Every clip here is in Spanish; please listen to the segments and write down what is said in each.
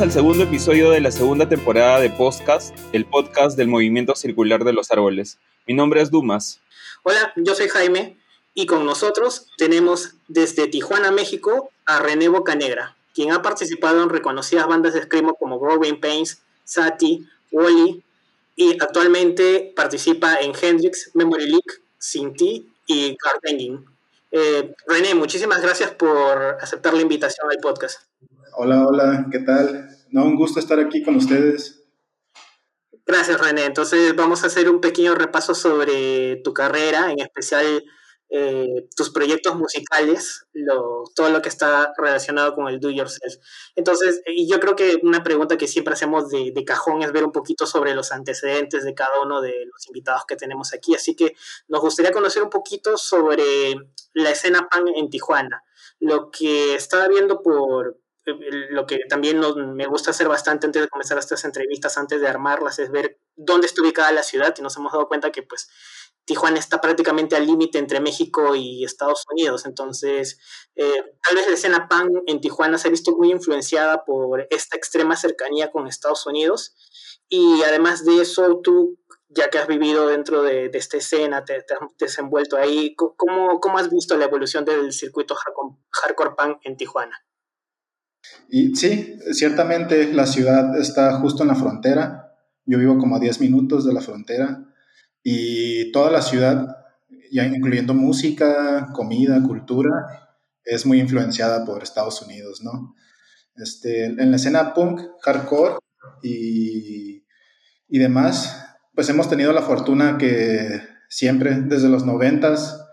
Bienvenidos al segundo episodio de la segunda temporada de Podcast, el podcast del movimiento circular de los árboles. Mi nombre es Dumas. Hola, yo soy Jaime y con nosotros tenemos desde Tijuana, México, a René Bocanegra, quien ha participado en reconocidas bandas de screamo como Growing Pains, Sati, Wally y actualmente participa en Hendrix, Memory Leak, Sinti y Card eh, René, muchísimas gracias por aceptar la invitación al podcast. Hola, hola, ¿qué tal? No, un gusto estar aquí con ustedes. Gracias, René. Entonces vamos a hacer un pequeño repaso sobre tu carrera, en especial eh, tus proyectos musicales, todo lo que está relacionado con el do yourself. Entonces, yo creo que una pregunta que siempre hacemos de, de, cajón es ver un poquito sobre los antecedentes de cada uno de los invitados que tenemos aquí. Así que nos gustaría conocer un poquito sobre la escena pan en Tijuana. Lo que estaba viendo por, lo que también me gusta hacer bastante antes de comenzar estas entrevistas, antes de armarlas, es ver dónde está ubicada la ciudad y nos hemos dado cuenta que pues Tijuana está prácticamente al límite entre México y Estados Unidos. Entonces, eh, tal vez la escena pan en Tijuana se ha visto muy influenciada por esta extrema cercanía con Estados Unidos. Y además de eso, tú, ya que has vivido dentro de, esta escena, te, has desenvuelto ahí, ¿cómo, ¿cómo, has visto la evolución del circuito hardcore, hardcore punk en Tijuana? Y sí, ciertamente la ciudad está justo en la frontera. Yo vivo como a 10 minutos de la frontera y toda la ciudad, ya incluyendo música, comida, cultura, es muy influenciada por Estados Unidos, ¿no? Este, en la escena punk, hardcore y, y demás, pues hemos tenido la fortuna que siempre, desde los noventas,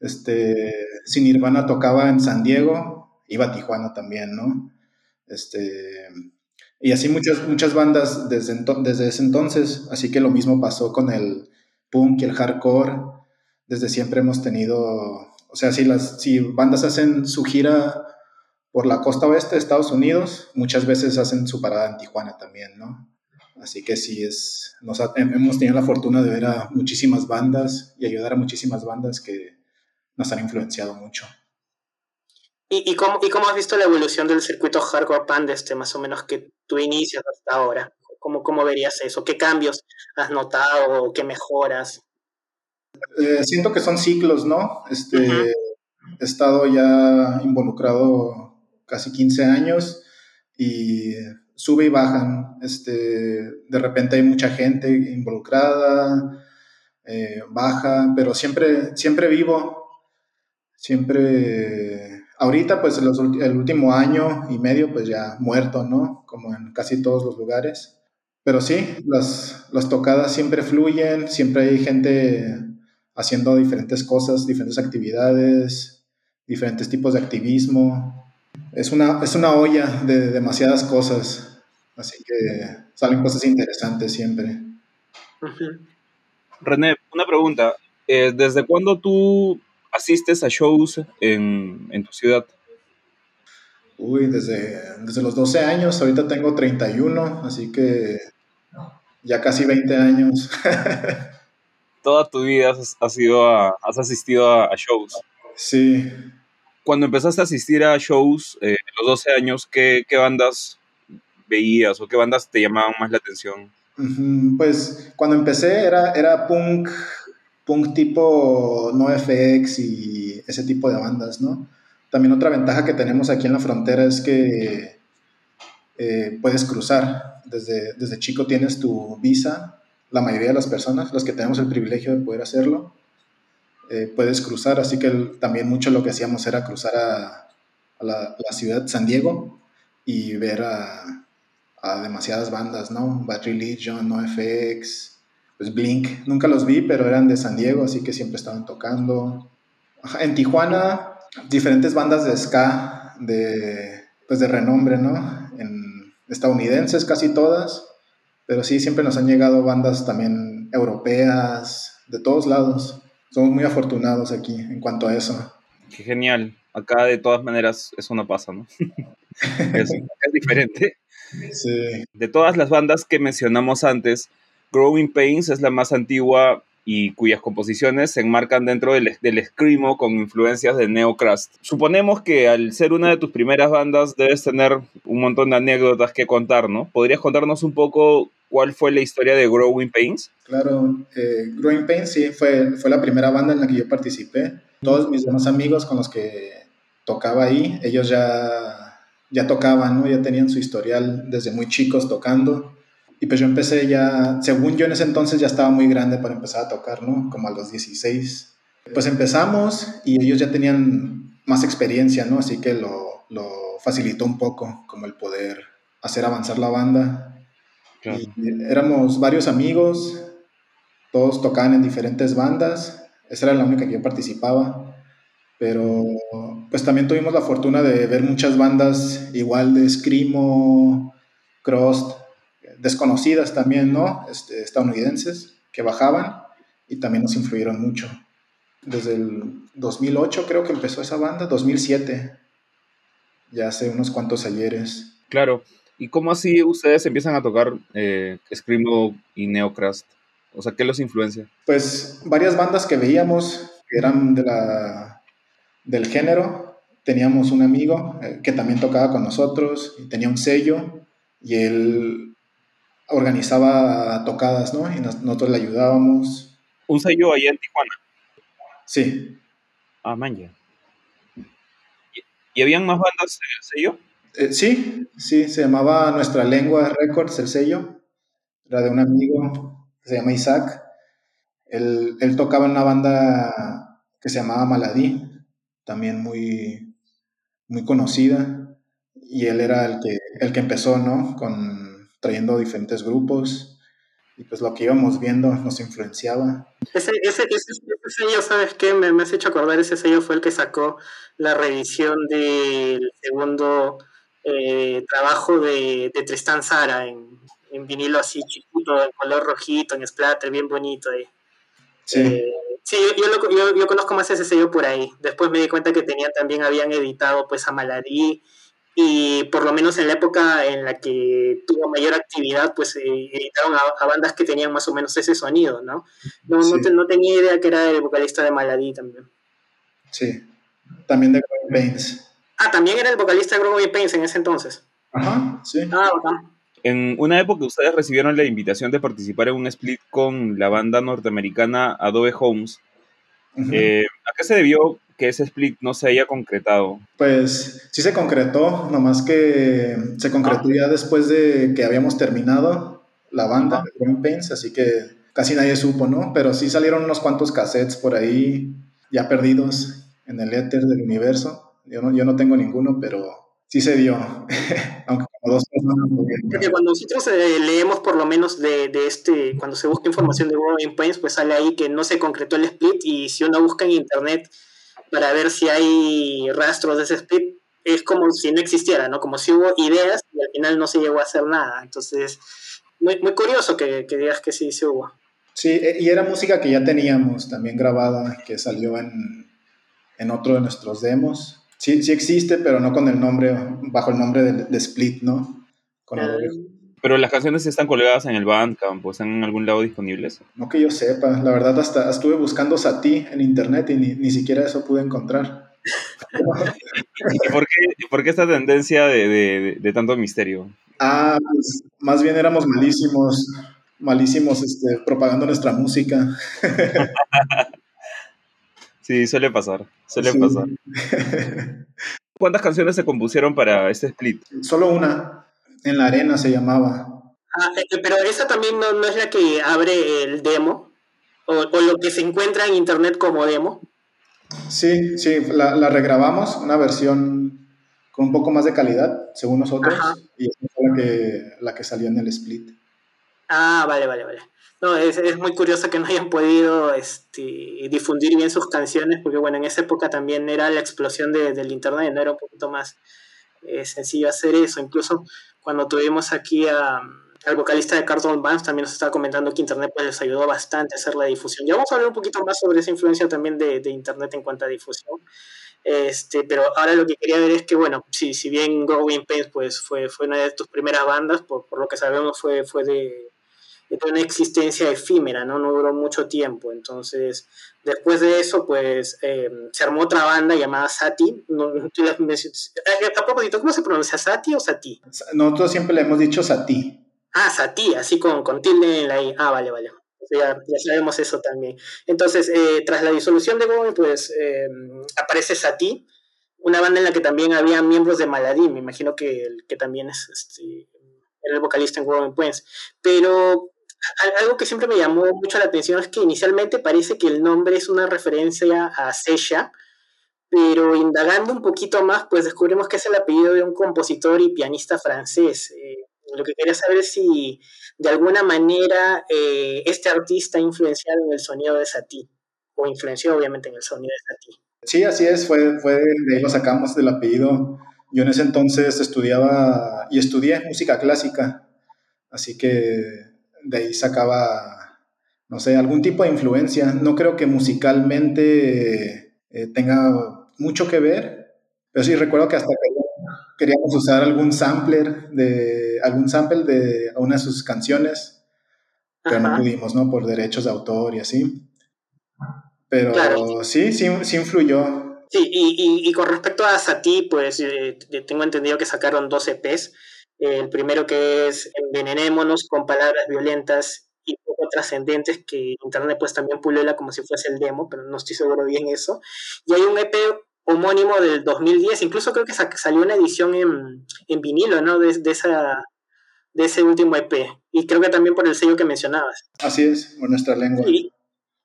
este, si Nirvana tocaba en San Diego, iba a Tijuana también, ¿no? Este, y así muchas, muchas bandas desde, desde ese entonces, así que lo mismo pasó con el, punk y el hardcore, desde siempre hemos tenido, o sea, si, las, si bandas hacen su gira por la costa oeste de Estados Unidos, muchas veces hacen su parada en Tijuana también, ¿no? Así que sí, es, nos hemos tenido la fortuna de ver a muchísimas bandas y ayudar a muchísimas bandas que nos han influenciado mucho. ¿Y, y, cómo, ¿Y cómo has visto la evolución del circuito hardcore pan este más o menos que tú inicias hasta ahora? ¿Cómo, ¿Cómo verías eso? ¿Qué cambios has notado qué mejoras? Eh, siento que son ciclos, ¿no? Este, He estado ya involucrado casi 15 años y sube y bajan. Este, de repente hay mucha gente involucrada, eh, baja, pero siempre, siempre vivo, siempre... Ahorita, pues el último año y medio, pues ya muerto, ¿no? Como en casi todos los lugares. Pero sí, las, las tocadas siempre fluyen, siempre hay gente haciendo diferentes cosas, diferentes actividades, diferentes tipos de activismo. Es una, es una olla de demasiadas cosas, así que salen cosas interesantes siempre. René, una pregunta. Eh, ¿Desde cuándo tú asistes a shows en, en tu ciudad? Uy, desde, desde los 12 años, ahorita tengo 31, así que ya casi 20 años. Toda tu vida has, sido has asistido a, shows. Sí. Cuando empezaste a asistir a shows, eh, los 12 años, ¿qué, ¿qué, bandas veías o qué bandas te llamaban más la atención? Pues cuando empecé era, era punk, punk tipo NoFX y ese tipo de bandas, ¿no? También otra ventaja que tenemos aquí en la frontera es que eh, puedes cruzar. Desde, desde chico tienes tu visa, la mayoría de las personas, los que tenemos el privilegio de poder hacerlo, eh, puedes cruzar. Así que también mucho lo que hacíamos era cruzar a, la, ciudad de San Diego y ver a, demasiadas bandas, ¿no? Bad Religion, NoFX, pues Blink. Nunca los vi, pero eran de San Diego, así que siempre estaban tocando. En Tijuana, diferentes bandas de ska, de, pues de renombre, ¿no? En, estadounidenses casi todas, pero sí, siempre nos han llegado bandas también europeas, de todos lados. Somos muy afortunados aquí en cuanto a eso. Qué genial. Acá de todas maneras eso no pasa, ¿no? es, es, diferente. Sí. De todas las bandas que mencionamos antes, Growing Pains es la más antigua y cuyas composiciones se enmarcan dentro del, del screamo con influencias de neocrust. Suponemos que al ser una de tus primeras bandas debes tener un montón de anécdotas que contar, ¿no? ¿Podrías contarnos un poco cuál fue la historia de Growing Pains? Claro, eh, Growing Pains sí, fue, fue la primera banda en la que yo participé. Todos mis demás amigos con los que tocaba ahí, ellos ya, ya tocaban, ¿no? Ya tenían su historial desde muy chicos tocando. Y pues yo empecé ya, según yo en ese entonces ya estaba muy grande para empezar a tocar, ¿no? Como a los 16. Pues empezamos y ellos ya tenían más experiencia, ¿no? Así que lo, lo facilitó un poco, como el poder hacer avanzar la banda. Y éramos varios amigos, todos tocaban en diferentes bandas, esa era la única que yo participaba, pero pues también tuvimos la fortuna de ver muchas bandas igual de Screamo, Crust, desconocidas también, ¿no? Este, estadounidenses, que bajaban y también nos influyeron mucho. Desde el 2008 creo que empezó esa banda, 2007, ya hace unos cuantos ayeres. Claro, ¿y cómo así ustedes empiezan a tocar eh, Screamo y Neocrust? O sea, ¿qué los influencia? Pues varias bandas que veíamos que eran de la, del género. Teníamos un amigo eh, que también tocaba con nosotros y tenía un sello y él organizaba tocadas, ¿no? Y nosotros le ayudábamos. ¿Un sello allá en Tijuana? Sí. Ah, man, ¿Y, habían más bandas en el sello? Eh, sí, sí, se llamaba Nuestra Lengua Records, el sello. Era de un amigo que se llama Isaac. Él, él tocaba en una banda que se llamaba Maladí, también muy, muy conocida. Y él era el que, el que empezó, ¿no? Con trayendo diferentes grupos y pues lo que íbamos viendo nos influenciaba. Ese, ese, ese, sello, ¿sabes qué? Me, me, has hecho acordar, ese sello fue el que sacó la revisión del segundo eh, trabajo de, de, Tristán Sara en, en, vinilo así chiquito, en color rojito, en splatter, bien bonito. Eh. Sí. Eh, sí, yo, yo, yo, yo, conozco más ese sello por ahí. Después me di cuenta que tenían también habían editado pues a Malarí y por lo menos en la época en la que tuvo mayor actividad, pues eh, editaron a, bandas que tenían más o menos ese sonido, ¿no? No, no, tenía idea que era el vocalista de Maladí también. Sí, también de Growing Pains. Ah, también era el vocalista de Growing Pains en ese entonces. Ajá, sí. Ah, bacán. En una época ustedes recibieron la invitación de participar en un split con la banda norteamericana Adobe Homes. Eh, ¿A qué se debió que ese split no se haya concretado? Pues sí se concretó, nomás que se concretó ah. ya después de que habíamos terminado la banda de Green Pains, así que casi nadie supo, ¿no? Pero sí salieron unos cuantos cassettes por ahí ya perdidos en el éter del universo. Yo no, yo no tengo ninguno, pero sí se dio. Aunque como dos personas. Porque cuando nosotros eh, leemos por lo menos de, de, este, cuando se busca información de Growing Pains, pues sale ahí que no se concretó el split y si uno busca en internet para ver si hay rastros de ese split, es como si no existiera, ¿no? Como si hubo ideas y al final no se llegó a hacer nada. Entonces, muy, muy curioso que, que digas que sí, sí hubo. Sí, e, y era música que ya teníamos también grabada, que salió en, en otro de nuestros demos. Sí, sí existe, pero no con el nombre, bajo el nombre de, Split, ¿no? Con ah. Pero las canciones están colgadas en el Bandcamp o están en algún lado disponibles. No que yo sepa, la verdad hasta estuve buscando Sati en internet y ni, ni siquiera eso pude encontrar. ¿Y por qué, por qué esta tendencia de, de, de, tanto misterio? Ah, pues más bien éramos malísimos, malísimos este, propagando nuestra música. sí, suele pasar, suele sí. pasar. ¿Cuántas canciones se compusieron para este split? Solo una. En la arena se llamaba. Ah, eh, pero esa también no, no, es la que abre el demo, o, o, lo que se encuentra en internet como demo. Sí, sí, la, la, regrabamos, una versión con un poco más de calidad, según nosotros, Ajá. y esa fue la que, la que salió en el split. Ah, vale, vale, vale. No, es, es muy curioso que no hayan podido este, difundir bien sus canciones, porque bueno, en esa época también era la explosión de, del internet, no era un poquito más eh, sencillo hacer eso. Incluso cuando tuvimos aquí a, al vocalista de Carlton Bands, también nos estaba comentando que Internet pues, les ayudó bastante a hacer la difusión. Ya vamos a hablar un poquito más sobre esa influencia también de, de Internet en cuanto a difusión. Este, pero ahora lo que quería ver es que, bueno, si, si bien Growing Pains pues, fue, fue una de tus primeras bandas, por, por lo que sabemos fue, fue de, una existencia efímera, ¿no? No duró mucho tiempo. Entonces, después de eso, pues eh, se armó otra banda llamada Sati. No, eh, a propósito, ¿cómo se pronuncia? ¿Sati o Sati? Nosotros siempre le hemos dicho Sati. Ah, Sati, así con, con tilde en la I. Ah, vale, vale. Ya, ya, sabemos eso también. Entonces, eh, tras la disolución de Gómez, pues aparece Sati, una banda en la que también había miembros de Maladín, me imagino que, que también es este, el vocalista en Growing Points. Pero algo que siempre me llamó mucho la atención es que inicialmente parece que el nombre es una referencia a Sesha, pero indagando un poquito más, pues descubrimos que es el apellido de un compositor y pianista francés. Eh, lo que quería saber es si de alguna manera eh, este artista ha influenciado en el sonido de Satie, o influenció obviamente en el sonido de Satie. Sí, así es, fue, fue de ahí lo sacamos del apellido. Yo en ese entonces estudiaba y estudié música clásica, así que de ahí sacaba, no sé, algún tipo de influencia. No creo que musicalmente eh, tenga mucho que ver, pero sí recuerdo que hasta queríamos usar algún sampler de algún sample de una de sus canciones, pero no pudimos, ¿no? Por derechos de autor y así. Pero sí, sí, sí influyó. Sí, y, y, con respecto a Sati, pues eh, tengo entendido que sacaron dos EPs el primero que es Envenenémonos con palabras violentas y poco trascendentes que Internet pues también pulela como si fuese el demo, pero no estoy seguro bien eso. Y hay un EP homónimo del 2010, incluso creo que salió una edición en, en vinilo, ¿no? De, de, esa, de ese último EP. Y creo que también por el sello que mencionabas. Así es, por nuestra lengua.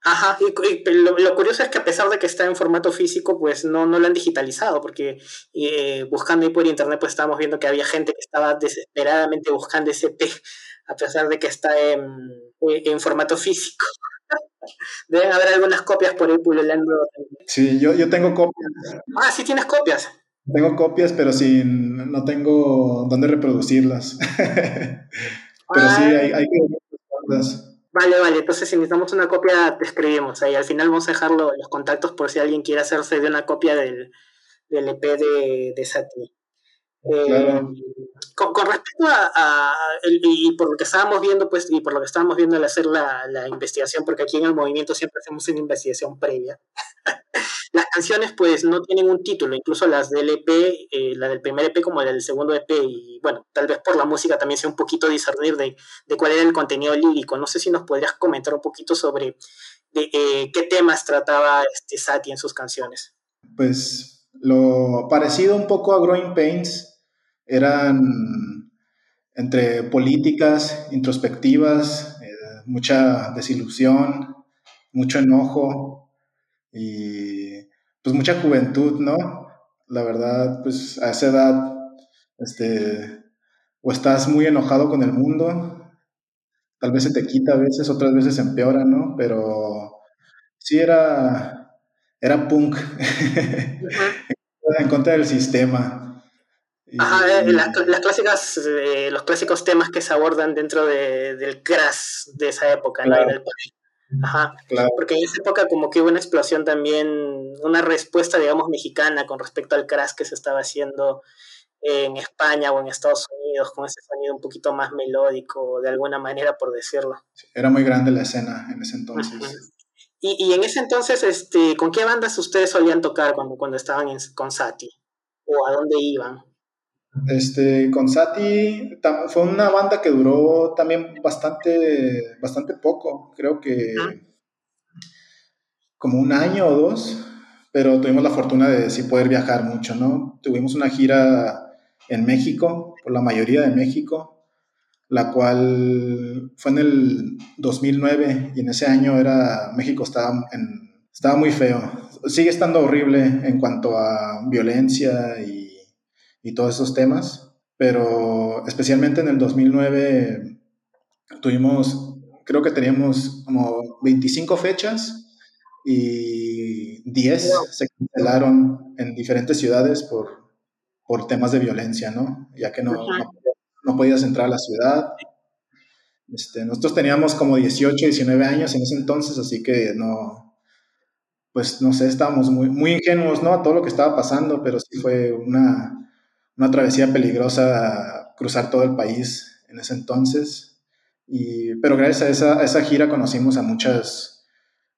Ajá, y, lo, curioso es que a pesar de que está en formato físico, pues no, no lo han digitalizado, porque eh, buscando ahí por internet, pues estábamos viendo que había gente que estaba desesperadamente buscando ese P, a pesar de que está en, eh, en formato físico. Deben haber algunas copias por ahí pululando. Sí, yo, yo tengo copias. Ah, sí tienes copias. Tengo copias, pero sin, no tengo dónde reproducirlas. pero sí, hay, hay que Vale, vale, entonces si necesitamos una copia, te escribimos ahí. Al final vamos a dejar los contactos por si alguien quiere hacerse de una copia del, del EP de, de Sati. Eh, con, respecto a, y por lo que estábamos viendo, pues, y por lo que estábamos viendo al hacer la, la investigación, porque aquí en el movimiento siempre hacemos una investigación previa, las canciones pues no tienen un título, incluso las del EP, eh, la del primer EP como la del segundo EP, y bueno, tal vez por la música también sea un poquito discernir de, cuál era el contenido lírico. No sé si nos podrías comentar un poquito sobre eh, qué temas trataba este Sati en sus canciones. Pues lo parecido un poco a Growing Pains eran entre políticas, introspectivas, eh, mucha desilusión, mucho enojo y pues mucha juventud, ¿no? La verdad, pues a esa edad, este, o estás muy enojado con el mundo, tal vez se te quita a veces, otras veces se empeora, ¿no? Pero sí era, era punk, en contra del sistema. Ajá, eh, las, clásicas, eh, los clásicos temas que se abordan dentro de, del crash de esa época, ¿no? Ajá, porque en esa época como que hubo una explosión también, una respuesta, digamos, mexicana con respecto al crash que se estaba haciendo en España o en Estados Unidos, con ese sonido un poquito más melódico, de alguna manera, por decirlo. Era muy grande la escena en ese entonces. y, y, en ese entonces, este, ¿con qué bandas ustedes solían tocar cuando, cuando estaban en, con Sati? ¿O a dónde iban? Este, con Sati fue una banda que duró también bastante, bastante poco, creo que como un año o dos, pero tuvimos la fortuna de sí poder viajar mucho, ¿no? Tuvimos una gira en México, por la mayoría de México, la cual fue en el 2009 y en ese año era México estaba en, estaba muy feo. Sigue estando horrible en cuanto a violencia y y todos esos temas, pero especialmente en el 2009 tuvimos, creo que teníamos como 25 fechas y 10 se cancelaron en diferentes ciudades por, por temas de violencia, ¿no? Ya que no, no, podías entrar a la ciudad. Este, nosotros teníamos como 18, 19 años en ese entonces, así que no, pues no sé, estábamos muy, muy ingenuos, ¿no? A todo lo que estaba pasando, pero sí fue una, una travesía peligrosa cruzar todo el país en ese entonces. Y, pero gracias a esa, a esa gira conocimos a muchas,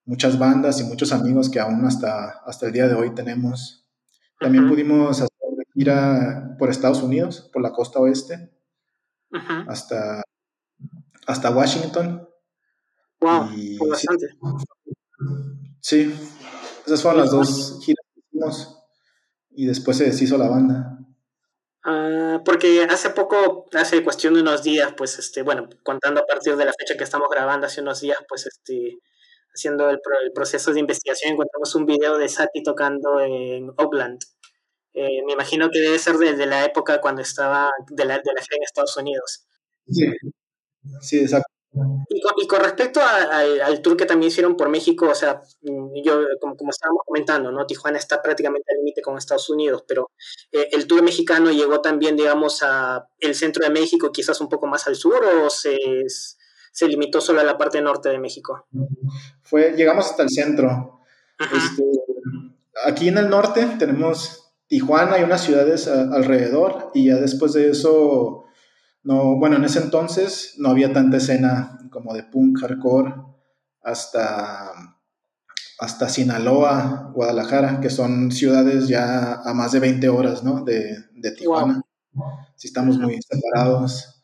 muchas bandas y muchos amigos que aún hasta, hasta el día de hoy tenemos. También pudimos hacer gira por Estados Unidos, por la costa oeste, hasta, hasta Washington. Wow, fue bastante. Sí, esas fueron las dos giras que hicimos y después se deshizo la banda. Ah, porque hace poco, hace cuestión de unos días, pues, este, bueno, contando a partir de la fecha que estamos grabando, hace unos días, pues, este, haciendo el, proceso de investigación, encontramos un video de Sati tocando en Oakland. Eh, me imagino que debe ser desde la época cuando estaba de la, de la en Estados Unidos. Sí, sí exacto. Y con, respecto al tour que también hicieron por México, o sea, mm, yo, como, como estábamos comentando, ¿no? Tijuana está prácticamente al límite con Estados Unidos, pero eh, el tour mexicano llegó también, digamos, a el centro de México, quizás un poco más al sur, o se, se limitó solo a la parte norte de México? Fue, llegamos hasta el centro. Este, aquí en el norte tenemos Tijuana y unas ciudades alrededor, y ya después de eso no, bueno, en ese entonces no había tanta escena como de punk, hardcore, hasta, hasta Sinaloa, Guadalajara, que son ciudades ya a más de 20 horas, ¿no? De, de Tijuana. Sí estamos muy separados.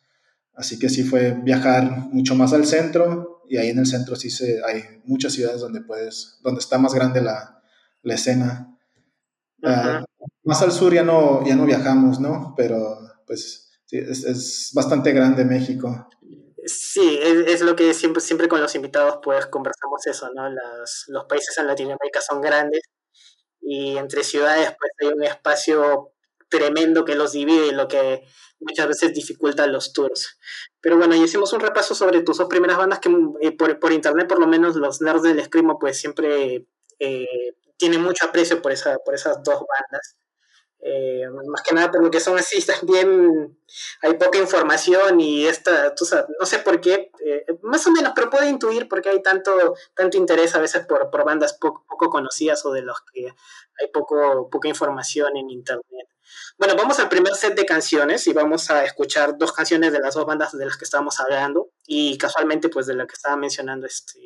Así que sí fue viajar mucho más al centro y ahí en el centro sí se, hay muchas ciudades donde puedes, donde está más grande la, la escena. Ah, más al sur ya no, ya no viajamos, ¿no? Pero pues es, bastante grande México. Sí, es, lo que siempre, siempre con los invitados pues conversamos eso, ¿no? los países en Latinoamérica son grandes y entre ciudades pues hay un espacio tremendo que los divide y lo que muchas veces dificulta los tours. Pero bueno, y hicimos un repaso sobre tus dos primeras bandas que eh, por, internet por lo menos los nerds del Escrimo pues siempre eh, tienen mucho aprecio por, esa, por esas dos bandas. Eh, más que nada por lo que son así, también hay poca información y esta, tú sabes, no sé por qué, eh, más o menos, pero puedo intuir por qué hay tanto, tanto interés a veces por, por bandas poco, poco, conocidas o de los que hay poco, poca información en internet. Bueno, vamos al primer set de canciones y vamos a escuchar dos canciones de las dos bandas de las que estábamos hablando y casualmente pues de la que estaba mencionando este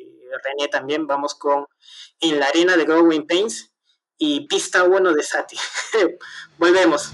René también, vamos con En la arena de Growing Pains y pista 1 de Sati. Volvemos.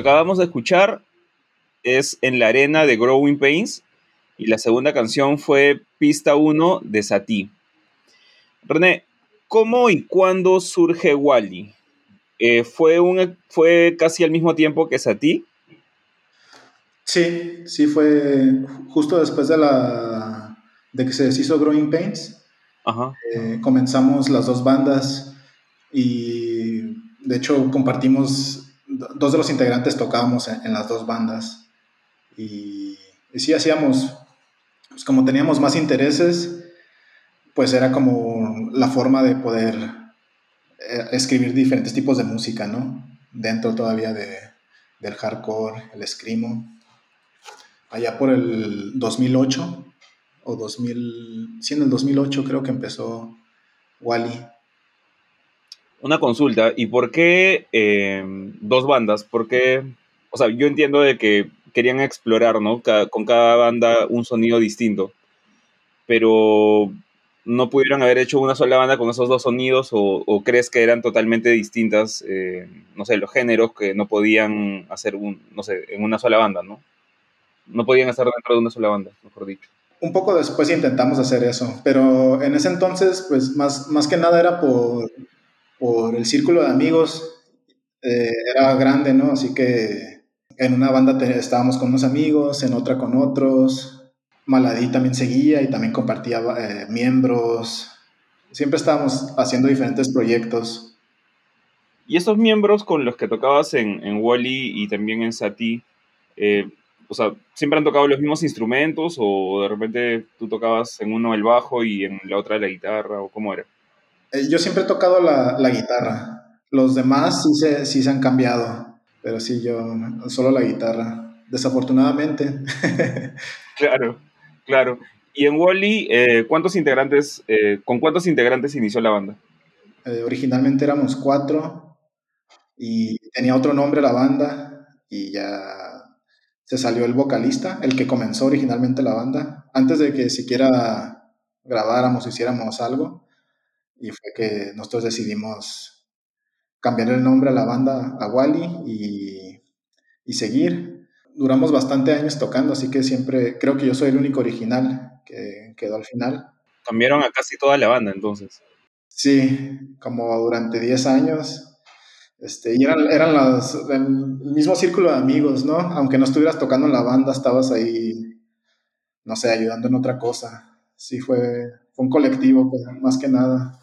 Acabamos de escuchar es En la arena de Growing Pains y la segunda canción fue Pista 1 de Sati. René, ¿cómo y cuándo surge Wally? Eh, ¿fue, un, ¿Fue casi al mismo tiempo que Sati? Sí, sí fue justo después de la de que se deshizo Growing Pains. Eh, comenzamos las dos bandas y de hecho compartimos, dos de los integrantes tocábamos en, las dos bandas y, sí hacíamos, pues como teníamos más intereses, pues era como la forma de poder eh, escribir diferentes tipos de música, ¿no? Dentro todavía de, del hardcore, el screamo. Allá por el 2008, o 2000, sí, en el 2008 creo que empezó Wally. Una consulta, ¿y por qué eh, dos bandas? ¿Por qué? O sea, yo entiendo de que querían explorar, ¿no? con cada banda un sonido distinto, pero no pudieron haber hecho una sola banda con esos dos sonidos o, crees que eran totalmente distintas, eh, no sé, los géneros que no podían hacer, un, no sé, en una sola banda, ¿no? No podían estar dentro de una sola banda, mejor dicho. Un poco después intentamos hacer eso, pero en ese entonces, pues más, más que nada era por, por el círculo de amigos, eh, era grande, ¿no? Así que en una banda estábamos con unos amigos, en otra con otros, Maladí también seguía y también compartía eh, miembros. Siempre estábamos haciendo diferentes proyectos. ¿Y esos miembros con los que tocabas en, en Wally y también en Sati, eh, o sea, siempre han tocado los mismos instrumentos o de repente tú tocabas en uno el bajo y en la otra la guitarra o cómo era? Eh, yo siempre he tocado la, la, guitarra. Los demás sí se, sí se han cambiado, pero sí, yo solo la guitarra, desafortunadamente. claro. Claro. Y en Wally, eh, ¿cuántos integrantes, eh, con cuántos integrantes inició la banda? Eh, originalmente éramos cuatro y tenía otro nombre la banda y ya se salió el vocalista, el que comenzó originalmente la banda, antes de que siquiera grabáramos hiciéramos algo. Y fue que nosotros decidimos cambiar el nombre a la banda a Wally y, y seguir duramos bastante años tocando, así que siempre creo que yo soy el único original que quedó al final. Cambiaron a casi toda la banda entonces. Sí, como durante 10 años. Este, y eran, eran los, el mismo círculo de amigos, ¿no? Aunque no estuvieras tocando en la banda, estabas ahí, no sé, ayudando en otra cosa. Sí, fue, fue un colectivo, pues, más que nada.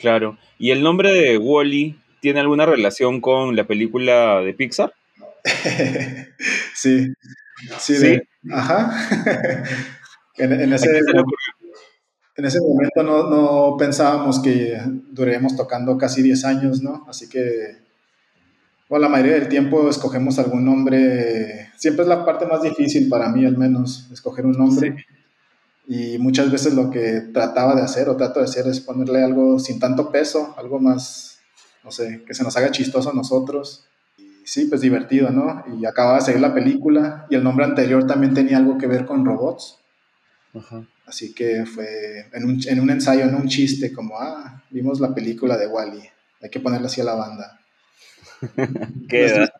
Claro. ¿Y el nombre de Wally tiene alguna relación con la película de Pixar? sí, sí, ajá. en, ese, en, ese, momento no, no, pensábamos que duraremos tocando casi 10 años, ¿no? Así que, bueno, la mayoría del tiempo escogemos algún nombre. Siempre es la parte más difícil para mí, al menos, escoger un nombre. Y muchas veces lo que trataba de hacer o trato de hacer es ponerle algo sin tanto peso, algo más, no sé, que se nos haga chistoso a nosotros sí, pues divertido, ¿no? Y acababa de salir la película y el nombre anterior también tenía algo que ver con robots. Así que fue en un, en un ensayo, en un chiste, como, ah, vimos la película de Wally, hay que ponerle así a la banda. Queda.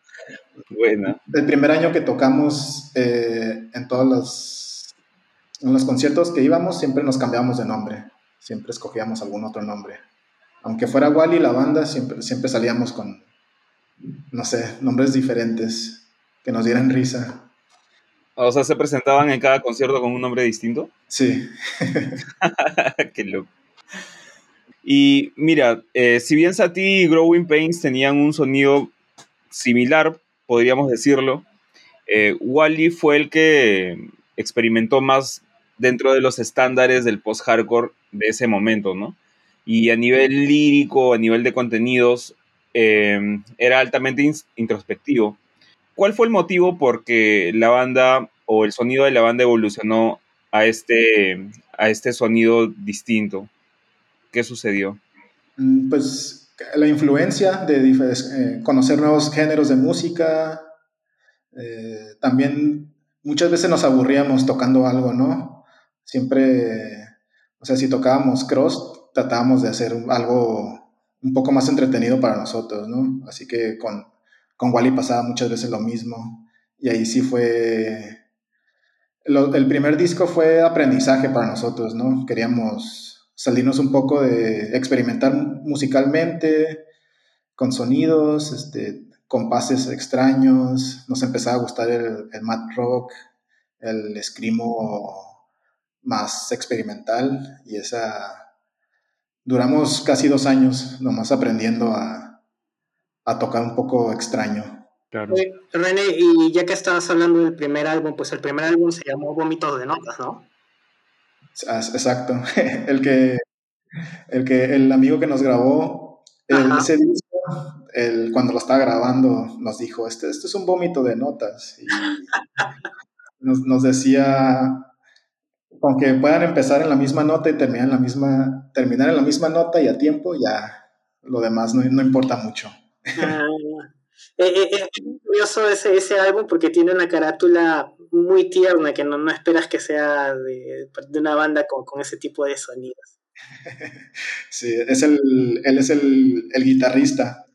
Buena. El primer año que tocamos eh, en todos los, en los conciertos que íbamos, siempre nos cambiábamos de nombre, siempre escogíamos algún otro nombre. Aunque fuera Wally la banda, siempre, siempre salíamos con, no sé, nombres diferentes que nos dieran risa. O sea, ¿se presentaban en cada concierto con un nombre distinto? Sí. Qué loco. Y mira, eh, si bien Satie y Growing Pains tenían un sonido similar, podríamos decirlo, eh, Wally fue el que experimentó más dentro de los estándares del post-hardcore de ese momento, ¿no? Y a nivel lírico, a nivel de contenidos, Em, era altamente introspectivo. ¿Cuál fue el motivo por que la banda o el sonido de la banda evolucionó a este, a este sonido distinto? ¿Qué sucedió? Mm, pues la influencia de eh, conocer nuevos géneros de música. Eh, también muchas veces nos aburríamos tocando algo, ¿no? Siempre, o sea, si tocábamos cross, tratábamos de hacer algo un poco más entretenido para nosotros, ¿no? Así que con, con Wally pasaba muchas veces lo mismo. Y ahí sí fue... el primer disco fue aprendizaje para nosotros, ¿no? Queríamos salirnos un poco de experimentar musicalmente, con sonidos, este, compases extraños. Nos empezaba a gustar el, el mat rock, el escrimo más experimental y esa... Duramos casi dos años nomás aprendiendo a, a tocar un poco extraño. Claro. René, y ya que estabas hablando del primer álbum, pues el primer álbum se llamó Vómitos de Notas, ¿no? Exacto. El que, el que, el amigo que nos grabó el, ese disco, el, cuando lo estaba grabando, nos dijo, este, este es un vómito de notas. Y nos, nos decía, aunque puedan empezar en la misma nota y terminar en la misma, terminar en la misma nota y a tiempo, ya lo demás no, no importa mucho. Ah, eh, eh, es curioso ese, ese álbum porque tiene una carátula muy tierna que no, no esperas que sea de, de una banda con, con, ese tipo de sonidos. Sí, es el, él es el, el guitarrista,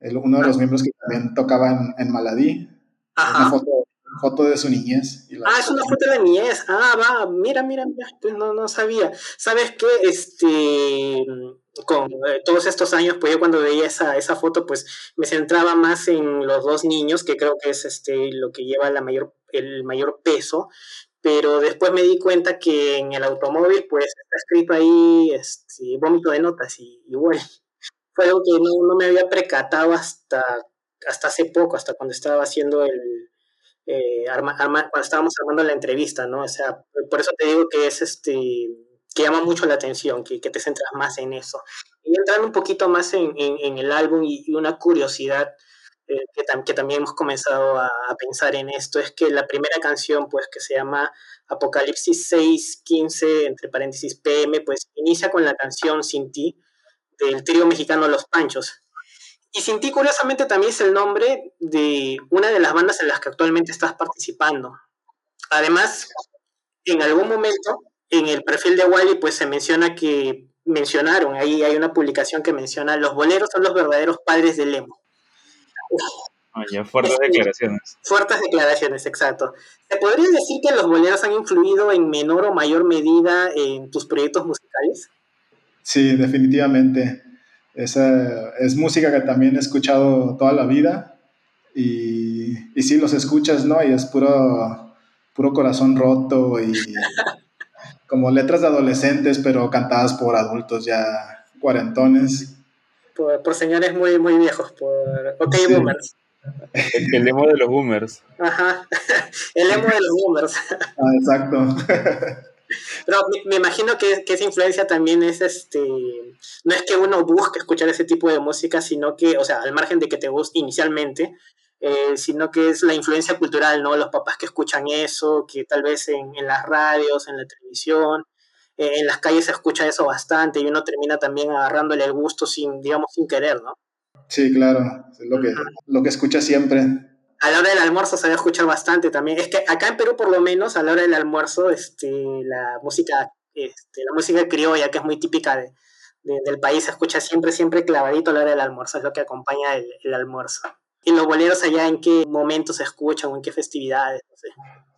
el, uno de los ah. miembros que también tocaba en, en Maladí. Ajá. Una foto, foto de su niñez. ah, es una foto de la niñez. Ah, va, mira, mira, mira, pues no, no sabía. ¿Sabes qué? Este, con eh, todos estos años, pues yo cuando veía esa, esa foto, pues me centraba más en los dos niños, que creo que es este, lo que lleva la mayor, el mayor peso, pero después me di cuenta que en el automóvil, pues está escrito ahí este, vómito de notas y, igual fue algo que no, no, me había precatado hasta, hasta hace poco, hasta cuando estaba haciendo el... Eh, arma, cuando estábamos armando la entrevista, ¿no? O sea, por eso te digo que es este que llama mucho la atención, que, que, te centras más en eso. Y entrando un poquito más en, en, el álbum y, una curiosidad eh, que, que, también hemos comenzado a, a, pensar en esto, es que la primera canción, pues que se llama Apocalipsis 615, entre paréntesis PM, pues inicia con la canción Sin ti, del trío mexicano Los Panchos. Y Sin ti, curiosamente, también es el nombre de una de las bandas en las que actualmente estás participando. Además, en algún momento en el perfil de Wally pues se menciona que mencionaron, ahí hay una publicación que menciona los boleros son los verdaderos padres del emo. fuertes declaraciones. Fuertes declaraciones, exacto. ¿Te podría decir que los boleros han influido en menor o mayor medida en tus proyectos musicales? Sí, definitivamente. Esa es música que también he escuchado toda la vida y, y sí, los escuchas, ¿no? Y es puro, puro corazón roto y como letras de adolescentes, pero cantadas por adultos ya cuarentones. Por, señores muy, muy viejos, por OK Boomers. El, emo de los boomers. Ajá, el emo de los boomers. Ah, exacto. Pero me, imagino que, que, esa influencia también es este. No es que uno busque escuchar ese tipo de música, sino que, o sea, al margen de que te guste inicialmente, eh, sino que es la influencia cultural, ¿no? Los papás que escuchan eso, que tal vez en, en las radios, en la televisión, eh, en las calles se escucha eso bastante y uno termina también agarrándole el gusto sin, digamos, sin querer, ¿no? Sí, claro, es lo que, lo que escucha siempre. A la hora del almuerzo se va a escuchar bastante también. Es que acá en Perú, por lo menos, a la hora del almuerzo, este, la música, este, la música criolla, que es muy típica de, del país, se escucha siempre, siempre clavadito a la hora del almuerzo, es lo que acompaña el, el almuerzo. ¿Y los boleros allá en qué momentos se escuchan o en qué festividades?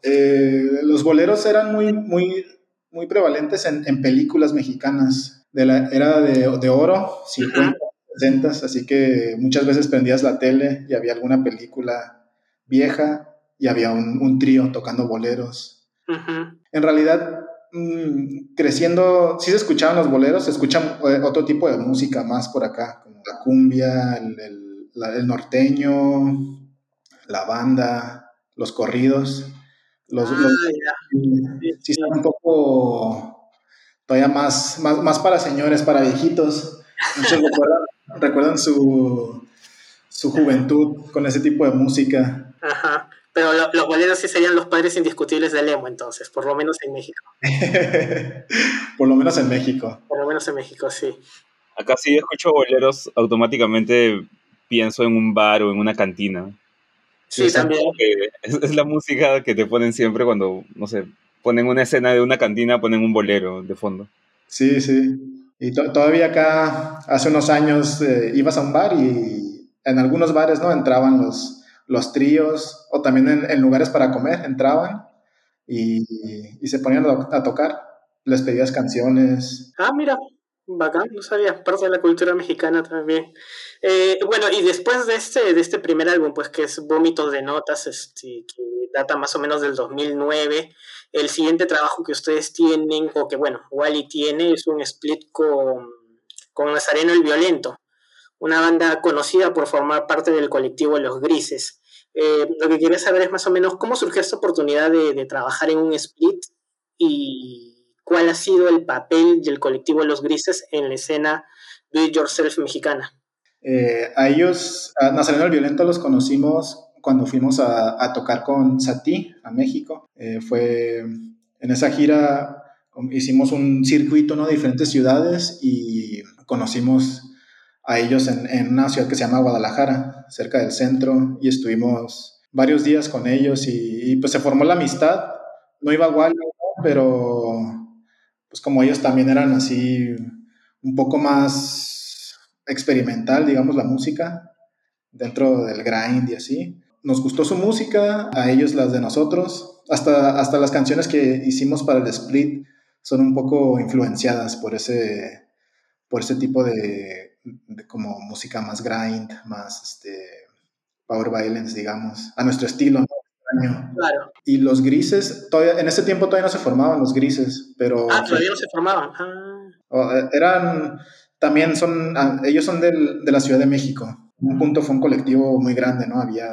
Eh, los boleros eran muy, muy, muy prevalentes en, en películas mexicanas de la era de, de oro, 50, 60, así que muchas veces prendías la tele y había alguna película vieja y había un, un trío tocando boleros. En realidad, mmm, creciendo, sí se escuchaban los boleros, se escuchan eh, otro tipo de música más por acá, como la cumbia, el, el el norteño, la banda, los corridos. Los, ah, sí, son un poco todavía más, más, más, para señores, para viejitos. Muchos recuerdan, su, su juventud con ese tipo de música. Ajá. Pero los boleros sí serían los padres indiscutibles del emo, entonces, por lo menos en México. por lo menos en México. Por lo menos en México, sí. Acá sí escucho boleros, automáticamente pienso en un bar o en una cantina. Sí, también. Es, la música que te ponen siempre cuando, no sé, ponen una escena de una cantina, ponen un bolero de fondo. Sí, sí. Y todavía acá, hace unos años, eh, ibas a un bar y en algunos bares, ¿no? Entraban los, los tríos o también en, lugares para comer, entraban y, se ponían a, tocar. Les pedías canciones. Ah, mira, bacán, no sabía, parte de la cultura mexicana también. Eh, bueno, y después de este, de este primer álbum, pues que es Vómitos de Notas, este, que data más o menos del 2009, el siguiente trabajo que ustedes tienen, o que bueno, Wally tiene, es un split con, con Nazareno el Violento una banda conocida por formar parte del colectivo Los Grises. Eh, lo que quería saber es más o menos cómo surgió esta oportunidad de, trabajar en un split y cuál ha sido el papel del colectivo Los Grises en la escena Do It Yourself mexicana. Eh, a ellos, a Nazareno el Violento los conocimos cuando fuimos a, tocar con Sati a México. Eh, fue en esa gira hicimos un circuito ¿no? de diferentes ciudades y conocimos a ellos en, una ciudad que se llama Guadalajara, cerca del centro, y estuvimos varios días con ellos y, pues se formó la amistad. No iba igual, pero pues como ellos también eran así un poco más experimental, digamos, la música, dentro del grind y así. Nos gustó su música, a ellos las de nosotros, hasta, hasta las canciones que hicimos para el split son un poco influenciadas por ese, por ese tipo de como música más grind, más este, power violence, digamos, a nuestro estilo, Claro. Y los grises, todavía, en ese tiempo todavía no se formaban los grises, pero... Ah, todavía no se formaban. Ah. Eh, eran, también son, ah, ellos son del, de la Ciudad de México. Un punto fue un colectivo muy grande, ¿no? Había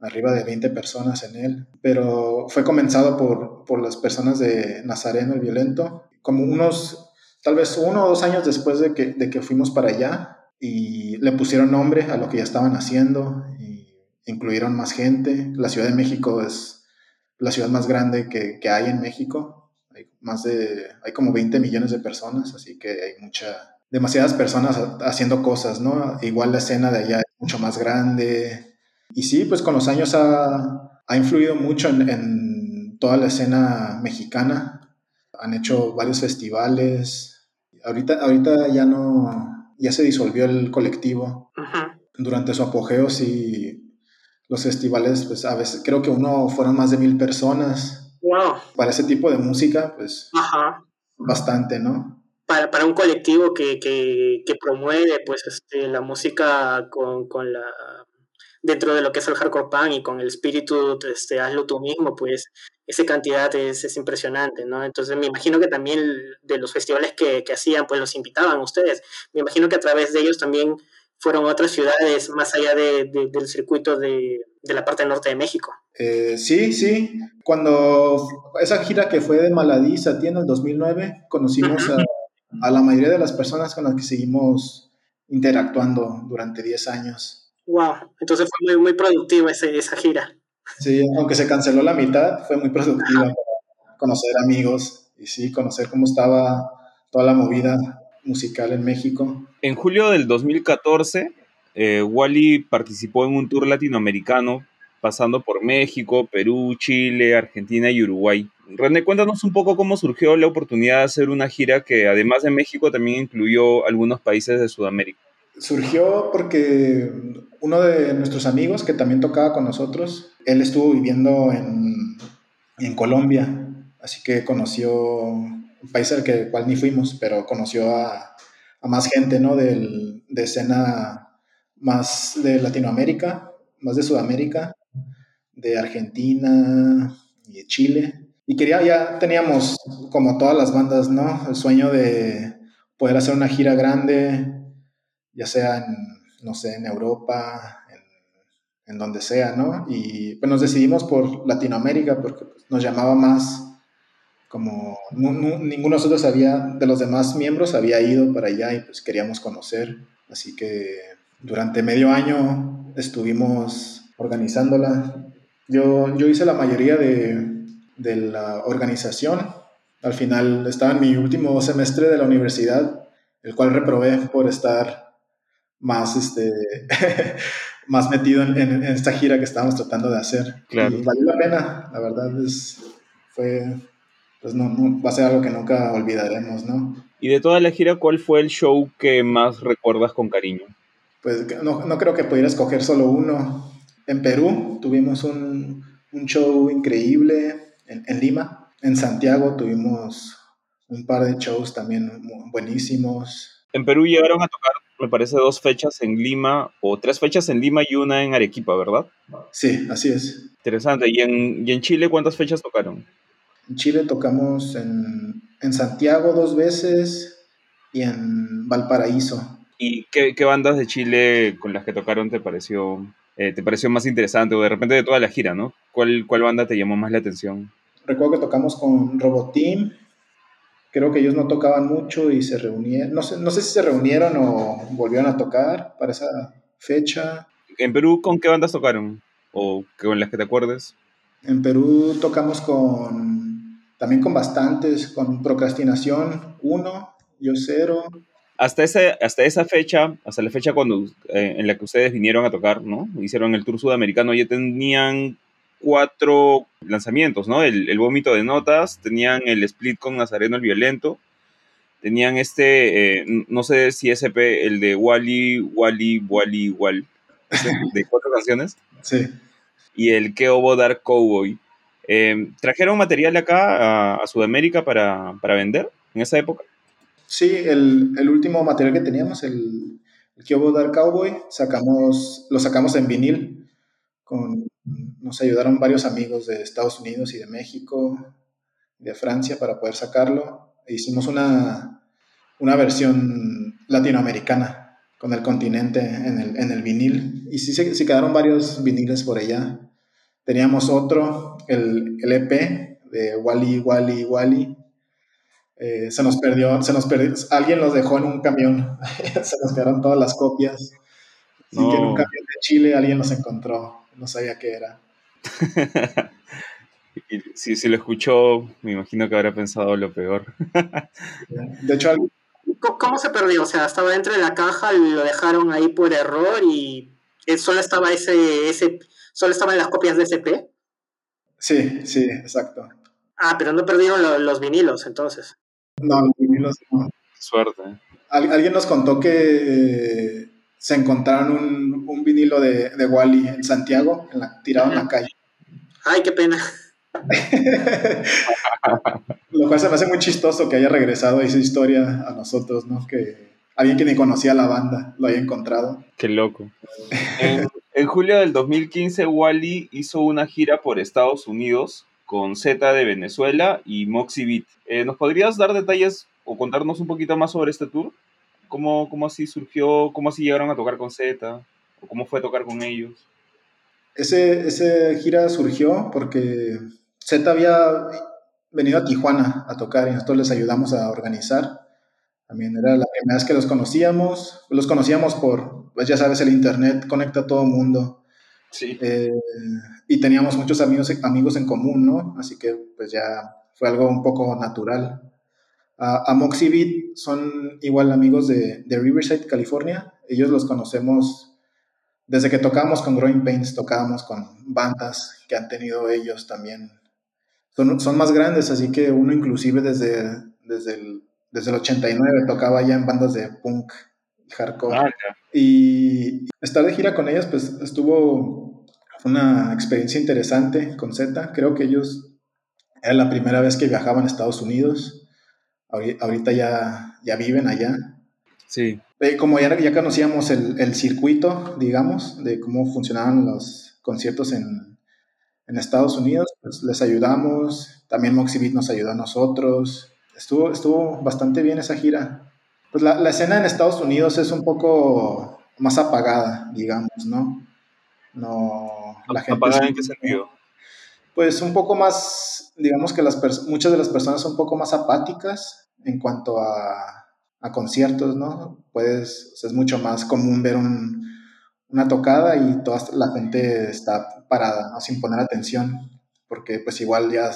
arriba de 20 personas en él, pero fue comenzado por, por las personas de Nazareno el Violento, como unos tal vez uno o dos años después de que, de que fuimos para allá y le pusieron nombre a lo que ya estaban haciendo y incluyeron más gente. La Ciudad de México es la ciudad más grande que, que hay en México. Hay más de, hay como 20 millones de personas, así que hay mucha, demasiadas personas haciendo cosas, ¿no? Igual la escena de allá es mucho más grande. Y sí, pues con los años ha, ha influido mucho en, en toda la escena mexicana han hecho varios festivales. Ahorita, ahorita ya no, ya se disolvió el colectivo. Durante su apogeo sí, los festivales, pues a veces, creo que uno fueron más de mil personas. Wow. Para ese tipo de música, pues bastante, ¿no? Para, para un colectivo que, que, que promueve pues este, la música con, con la dentro de lo que es el hardcore punk y con el espíritu, este, hazlo tú mismo, pues esa cantidad es, es impresionante, ¿no? Entonces me imagino que también de los festivales que, que hacían, pues los invitaban ustedes. Me imagino que a través de ellos también fueron otras ciudades más allá de, del circuito de, de, la parte norte de México. Eh, sí, sí. Cuando esa gira que fue de Maladí, a ti en el 2009, conocimos a, a, la mayoría de las personas con las que seguimos interactuando durante 10 años. Wow, entonces fue muy, muy productiva esa gira. Sí, aunque se canceló la mitad, fue muy productiva para conocer amigos y sí, conocer cómo estaba toda la movida musical en México. En julio del 2014, eh, Wally participó en un tour latinoamericano pasando por México, Perú, Chile, Argentina y Uruguay. René, cuéntanos un poco cómo surgió la oportunidad de hacer una gira que además de México también incluyó algunos países de Sudamérica. Surgió porque uno de nuestros amigos que también tocaba con nosotros, él estuvo viviendo en, Colombia, así que conoció un país al que, cual ni fuimos, pero conoció a, a más gente, ¿no? Del, de escena más de Latinoamérica, más de Sudamérica, de Argentina y de Chile. Y quería, ya teníamos como todas las bandas, ¿no? El sueño de poder hacer una gira grande, ya sea en, no sé, en Europa, en, donde sea, ¿no? Y pues nos decidimos por Latinoamérica porque pues, nos llamaba más como ninguno de nosotros había, de los demás miembros había ido para allá y pues queríamos conocer. Así que durante medio año estuvimos organizándola. Yo, yo hice la mayoría de, de la organización. Al final estaba en mi último semestre de la universidad, el cual reprobé por estar más, este, más metido en, esta gira que estábamos tratando de hacer. Claro. Y valió la pena, la verdad es, fue, pues no, va a ser algo que nunca olvidaremos, ¿no? Y de toda la gira, ¿cuál fue el show que más recuerdas con cariño? pues no, no, creo que pudiera escoger solo uno. En Perú tuvimos un, un show increíble en, en, Lima. En Santiago tuvimos un par de shows también buenísimos. En Perú llegaron a tocar, me parece, dos fechas en Lima, o tres fechas en Lima y una en Arequipa, ¿verdad? Sí, así es. Interesante. ¿Y en, y en Chile cuántas fechas tocaron? En Chile tocamos en, en Santiago dos veces y en Valparaíso. ¿Y qué, qué, bandas de Chile con las que tocaron te pareció, eh, te pareció más interesante o de repente de toda la gira, ¿no? ¿Cuál, ¿Cuál banda te llamó más la atención? Recuerdo que tocamos con Roboteam. Creo que ellos no tocaban mucho y se reunieron. No sé, no sé si se reunieron o volvieron a tocar para esa fecha. ¿En Perú con qué bandas tocaron? ¿O con las que te acuerdes? En Perú tocamos con. También con bastantes, con Procrastinación 1, Yo Cero, hasta, ese, hasta esa fecha, hasta la fecha cuando, eh, en la que ustedes vinieron a tocar, ¿no? Hicieron el tour sudamericano, ya tenían cuatro lanzamientos, ¿no? El, el vómito de notas, tenían el split con Nazareno el Violento, tenían este, eh, no sé si SP, el de Wally, Wally, Wally, Wall, de cuatro canciones. Sí. Y el Keobo Dark Cowboy. Eh, ¿Trajeron material acá a, a Sudamérica para, para vender en esa época? Sí, el, el, último material que teníamos, el, el Kyobo Dark Cowboy, sacamos, lo sacamos en vinil. Con, nos ayudaron varios amigos de Estados Unidos y de México, de Francia para poder sacarlo. E hicimos una, una versión latinoamericana con el continente en el, en el vinil. Y sí, sí, quedaron varios viniles por allá. Teníamos otro, el, el EP de Wally, Wally, Wally, eh, se nos perdió, se nos perdió, alguien los dejó en un camión, se nos quedaron todas las copias. Así no. que en un camión de Chile alguien los encontró, no sabía qué era. y si, si, lo escuchó, me imagino que habrá pensado lo peor. de hecho, algo... ¿cómo se perdió? O sea, estaba dentro de la caja, lo dejaron ahí por error y solo estaba ese, ese solo estaban las copias de SP. Sí, sí, exacto. Ah, pero no perdieron lo, los vinilos entonces. No, vinilos no. Suerte. Al, alguien nos contó que eh, se encontraron un, un vinilo de, de, Wally en Santiago, en la, tirado uh -huh. en la calle. Ay, qué pena. Lo cual se me hace muy chistoso que haya regresado esa historia a nosotros, ¿no? Que alguien que ni conocía la banda lo haya encontrado. Qué loco. en, en julio del 2015, Wally hizo una gira por Estados Unidos con Z de Venezuela y Moxie Beat. Eh, ¿Nos podrías dar detalles o contarnos un poquito más sobre este tour? ¿Cómo, ¿Cómo así surgió? ¿Cómo así llegaron a tocar con Z? ¿O cómo fue tocar con ellos? Ese, ese gira surgió porque Z había venido a Tijuana a tocar y nosotros les ayudamos a organizar. También era la primera vez que los conocíamos. Los conocíamos por, pues ya sabes, el internet conecta a todo mundo. Sí. Eh, y teníamos muchos amigos, amigos en común, ¿no? Así que pues ya fue algo un poco natural. A, a Moxie Beat son igual amigos de, de, Riverside, California. Ellos los conocemos desde que tocamos con Growing Pains, tocábamos con bandas que han tenido ellos también. Son, son más grandes, así que uno inclusive desde, desde, el, desde el 89 tocaba ya en bandas de punk y hardcore. Ah, yeah. Y estar de gira con ellas, pues estuvo una experiencia interesante con Z. Creo que ellos era la primera vez que viajaban a Estados Unidos. Ahorita ya, ya viven allá. Sí. Eh, como ya, ya conocíamos el, el, circuito, digamos, de cómo funcionaban los conciertos en, en Estados Unidos, pues les ayudamos. También Moxie Beat nos ayudó a nosotros. Estuvo, estuvo bastante bien esa gira. Pues la, la, escena en Estados Unidos es un poco más apagada, digamos, ¿no? No. La gente ¿Apagada en qué sentido? Pues un poco más, digamos que las muchas de las personas son un poco más apáticas en cuanto a, conciertos, ¿no? Puedes, es mucho más común ver un, una tocada y toda la gente está parada, ¿no? Sin poner atención, porque pues igual ya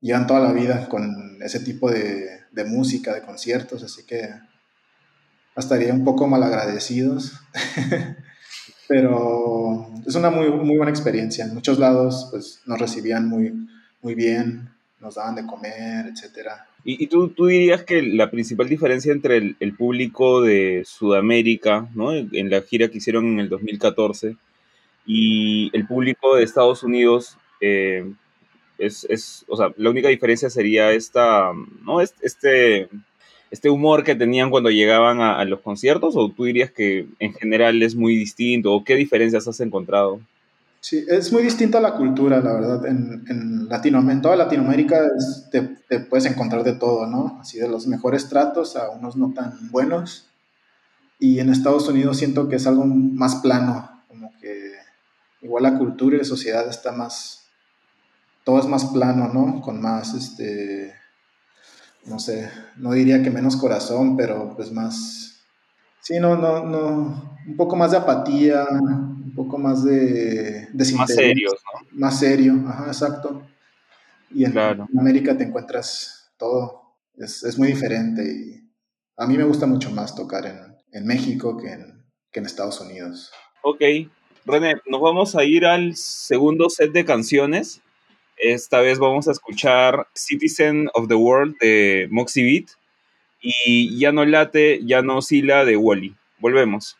llevan toda la vida con ese tipo de, de música, de conciertos, así que estaría un poco malagradecidos. Pero es una muy, muy buena experiencia. En muchos lados pues, nos recibían muy, muy bien, nos daban de comer, etc. ¿Y, tú, tú, dirías que la principal diferencia entre el, público de Sudamérica, ¿no? en la gira que hicieron en el 2014, y el público de Estados Unidos, eh, es, es, o sea, la única diferencia sería esta, ¿no? Este, este humor que tenían cuando llegaban a, los conciertos, o tú dirías que en general es muy distinto, o qué diferencias has encontrado? Sí, es muy distinta la cultura, la verdad. En, en, Latinoamérica, toda Latinoamérica te, te, puedes encontrar de todo, ¿no? Así de los mejores tratos a unos no tan buenos. Y en Estados Unidos siento que es algo más plano, como que igual la cultura y la sociedad está más, todo es más plano, ¿no? Con más, este, no sé, no diría que menos corazón, pero pues más, sí, no, no, no, un poco más de apatía, un poco más de Más serios, ¿no? Más serio, ajá, exacto. Y en, América te encuentras todo, es, muy diferente y a mí me gusta mucho más tocar en, México que en, que en Estados Unidos. Ok, René, nos vamos a ir al segundo set de canciones. Esta vez vamos a escuchar Citizen of the World de Moxie Beat y Ya no late, ya no oscila de Wally. Volvemos.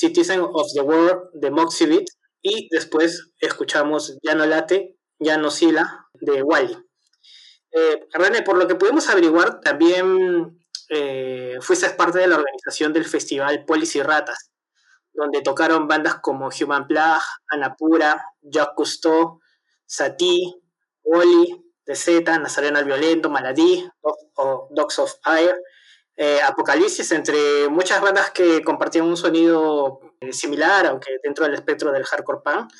Citizen of the World de Moxibit y después escuchamos Ya no late, ya no sila de Wally. Eh, por lo que pudimos averiguar, también eh, fuiste parte de la organización del festival Polis y Ratas, donde tocaron bandas como Human Plague, Anapura, Jacques Cousteau, Satie, Wally, Z, Nazareno el Violento, Maladí, Dogs of Fire, eh, Apocalipsis, entre muchas bandas que compartían un sonido eh, similar, aunque dentro del espectro del hardcore punk.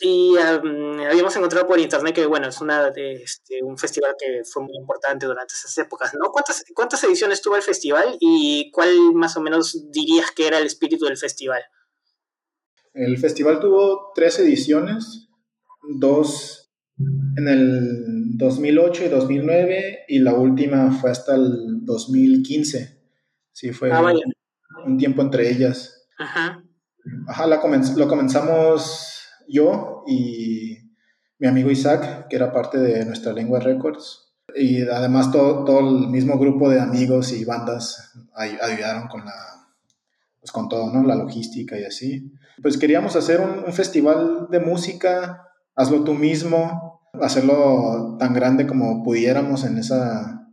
Y habíamos encontrado por internet que, bueno, es una este, un festival que fue muy importante durante esas épocas, ¿no? ¿Cuántas, ¿Cuántas ediciones tuvo el festival y cuál más o menos dirías que era el espíritu del festival? El festival tuvo tres ediciones, dos en el 2008 y 2009 y la última fue hasta el 2015. Sí, fue ah, un tiempo entre ellas. Ajá. Ajá, lo comenzamos yo y mi amigo Isaac, que era parte de nuestra Lengua Records. Y además todo, todo el mismo grupo de amigos y bandas ayudaron con la, pues con todo, ¿no? La logística y así. Pues queríamos hacer un, un festival de música, hazlo tú mismo, hacerlo tan grande como pudiéramos en esa,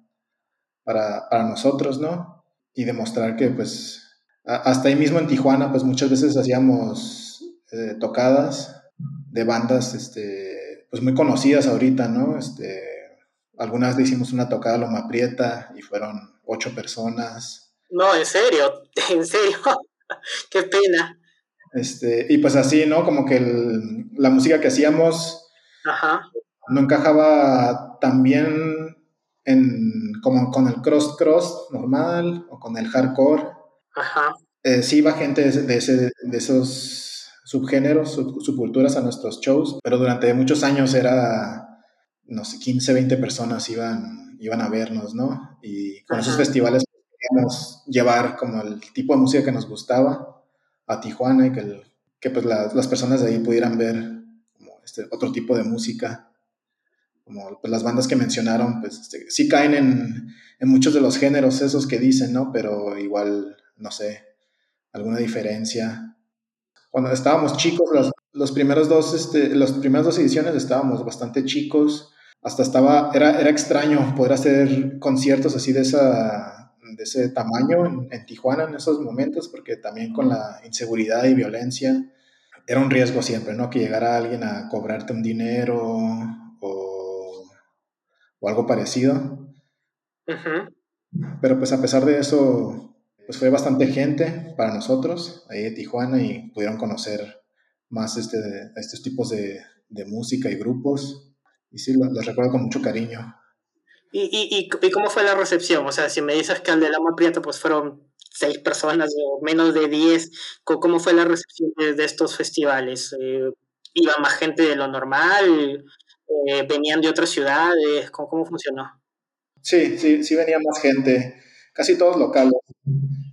para, nosotros, ¿no? Y demostrar que pues hasta ahí mismo en Tijuana pues muchas veces hacíamos eh, tocadas de bandas este, pues muy conocidas ahorita, ¿no? Este, algunas le hicimos una tocada a Loma Prieta y fueron ocho personas. No, en serio, en serio, qué pena. Este, y pues así, ¿no? Como que la música que hacíamos Ajá no encajaba tan bien en, como con el cross-cross normal o con el hardcore. Ajá. Eh, sí iba gente de, ese, de esos subgéneros, subculturas a nuestros shows, pero durante muchos años era, no sé, 15, 20 personas iban, iban a vernos, ¿no? Y con esos festivales queríamos llevar como el tipo de música que nos gustaba a Tijuana y que, que pues las personas de ahí pudieran ver como este otro tipo de música como pues, las bandas que mencionaron, pues este, sí caen en, en, muchos de los géneros esos que dicen, ¿no? Pero igual, no sé, alguna diferencia. Cuando estábamos chicos, los, los primeros dos, este, las primeras dos ediciones estábamos bastante chicos, hasta estaba, era, era extraño poder hacer conciertos así de, esa, de ese tamaño en, en Tijuana en esos momentos, porque también con la inseguridad y violencia era un riesgo siempre, ¿no? Que llegara alguien a cobrarte un dinero o algo parecido. Pero pues a pesar de eso, pues fue bastante gente para nosotros ahí de Tijuana y pudieron conocer más este, estos tipos de, de, música y grupos. Y sí, los, recuerdo con mucho cariño. ¿Y, y, y, cómo fue la recepción? O sea, si me dices que al de Lama Prieto pues fueron seis personas o menos de diez, ¿cómo fue la recepción de, estos festivales? Eh, ¿Iba más gente de lo normal? Eh, venían de otras ciudades? ¿Cómo, ¿Cómo, funcionó? Sí, sí, sí venía más gente, casi todos locales.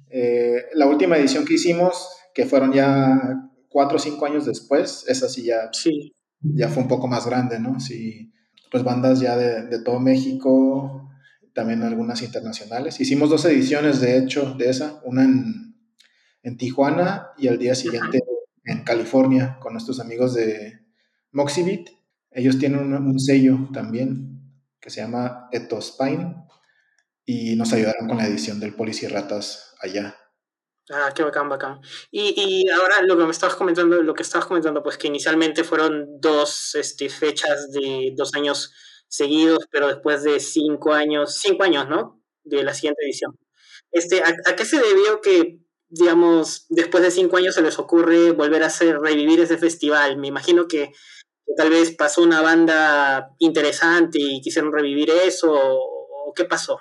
Eh, la última edición que hicimos, que fueron ya cuatro o cinco años después, esa sí ya, sí. ya fue un poco más grande, ¿no? Sí, pues bandas ya de, de todo México, también algunas internacionales. Hicimos dos ediciones, de hecho, de esa, una en, en Tijuana y al día siguiente en California con nuestros amigos de Moxibit ellos tienen un, sello también que se llama Etospine y nos ayudaron con la edición del Polis y Ratas allá. Ah, qué bacán, bacán. Y, y, ahora lo que me estabas comentando, lo que estabas comentando, pues que inicialmente fueron dos este, fechas de dos años seguidos, pero después de cinco años, cinco años, ¿no? De la siguiente edición. Este, ¿a, qué se debió que, digamos, después de cinco años se les ocurre volver a hacer, revivir ese festival? Me imagino que tal vez pasó una banda interesante y quisieron revivir eso, o, qué pasó?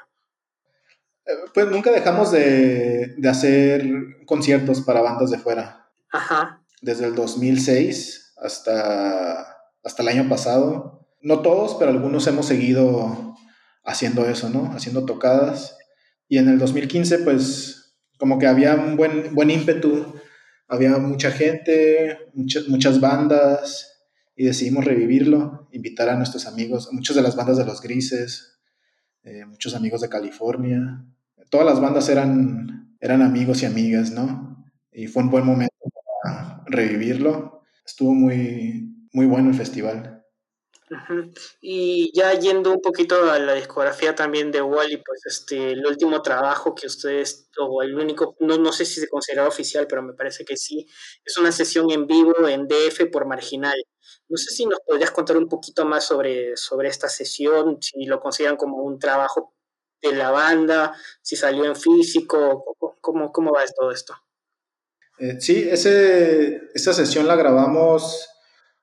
Pues nunca dejamos de, hacer conciertos para bandas de fuera. Ajá. Desde el 2006 hasta, hasta el año pasado. No todos, pero algunos hemos seguido haciendo eso, ¿no? Haciendo tocadas. Y en el 2015, pues, como que había un buen, buen ímpetu. Había mucha gente, muchas, muchas bandas y decidimos revivirlo, invitar a nuestros amigos, muchas de las bandas de los Grises, eh, muchos amigos de California. Todas las bandas eran, eran amigos y amigas, ¿no? y fue un buen momento para revivirlo. Estuvo muy, muy bueno el festival. Y ya yendo un poquito a la discografía también de Wally, pues este, el último trabajo que ustedes, o el único, no, no sé si se considera oficial, pero me parece que sí, es una sesión en vivo en DF por Marginal. No sé si nos podrías contar un poquito más sobre, sobre esta sesión, si lo consideran como un trabajo de la banda, si salió en físico, cómo, cómo va todo esto. Eh, sí, ese, esa sesión la grabamos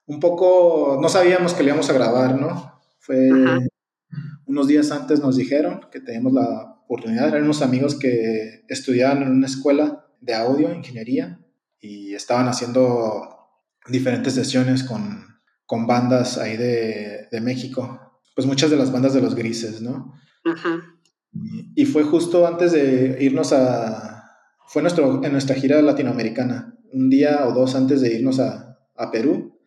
un poco, no sabíamos que le íbamos a grabar, ¿no? Fue unos días antes nos dijeron que teníamos la oportunidad, eran unos amigos que estudiaban en una escuela de audio, ingeniería, y estaban haciendo diferentes sesiones con, bandas ahí de, México, pues muchas de las bandas de los grises, ¿no? Y, fue justo antes de irnos a, fue nuestro, en nuestra gira latinoamericana, un día o dos antes de irnos a, a Perú,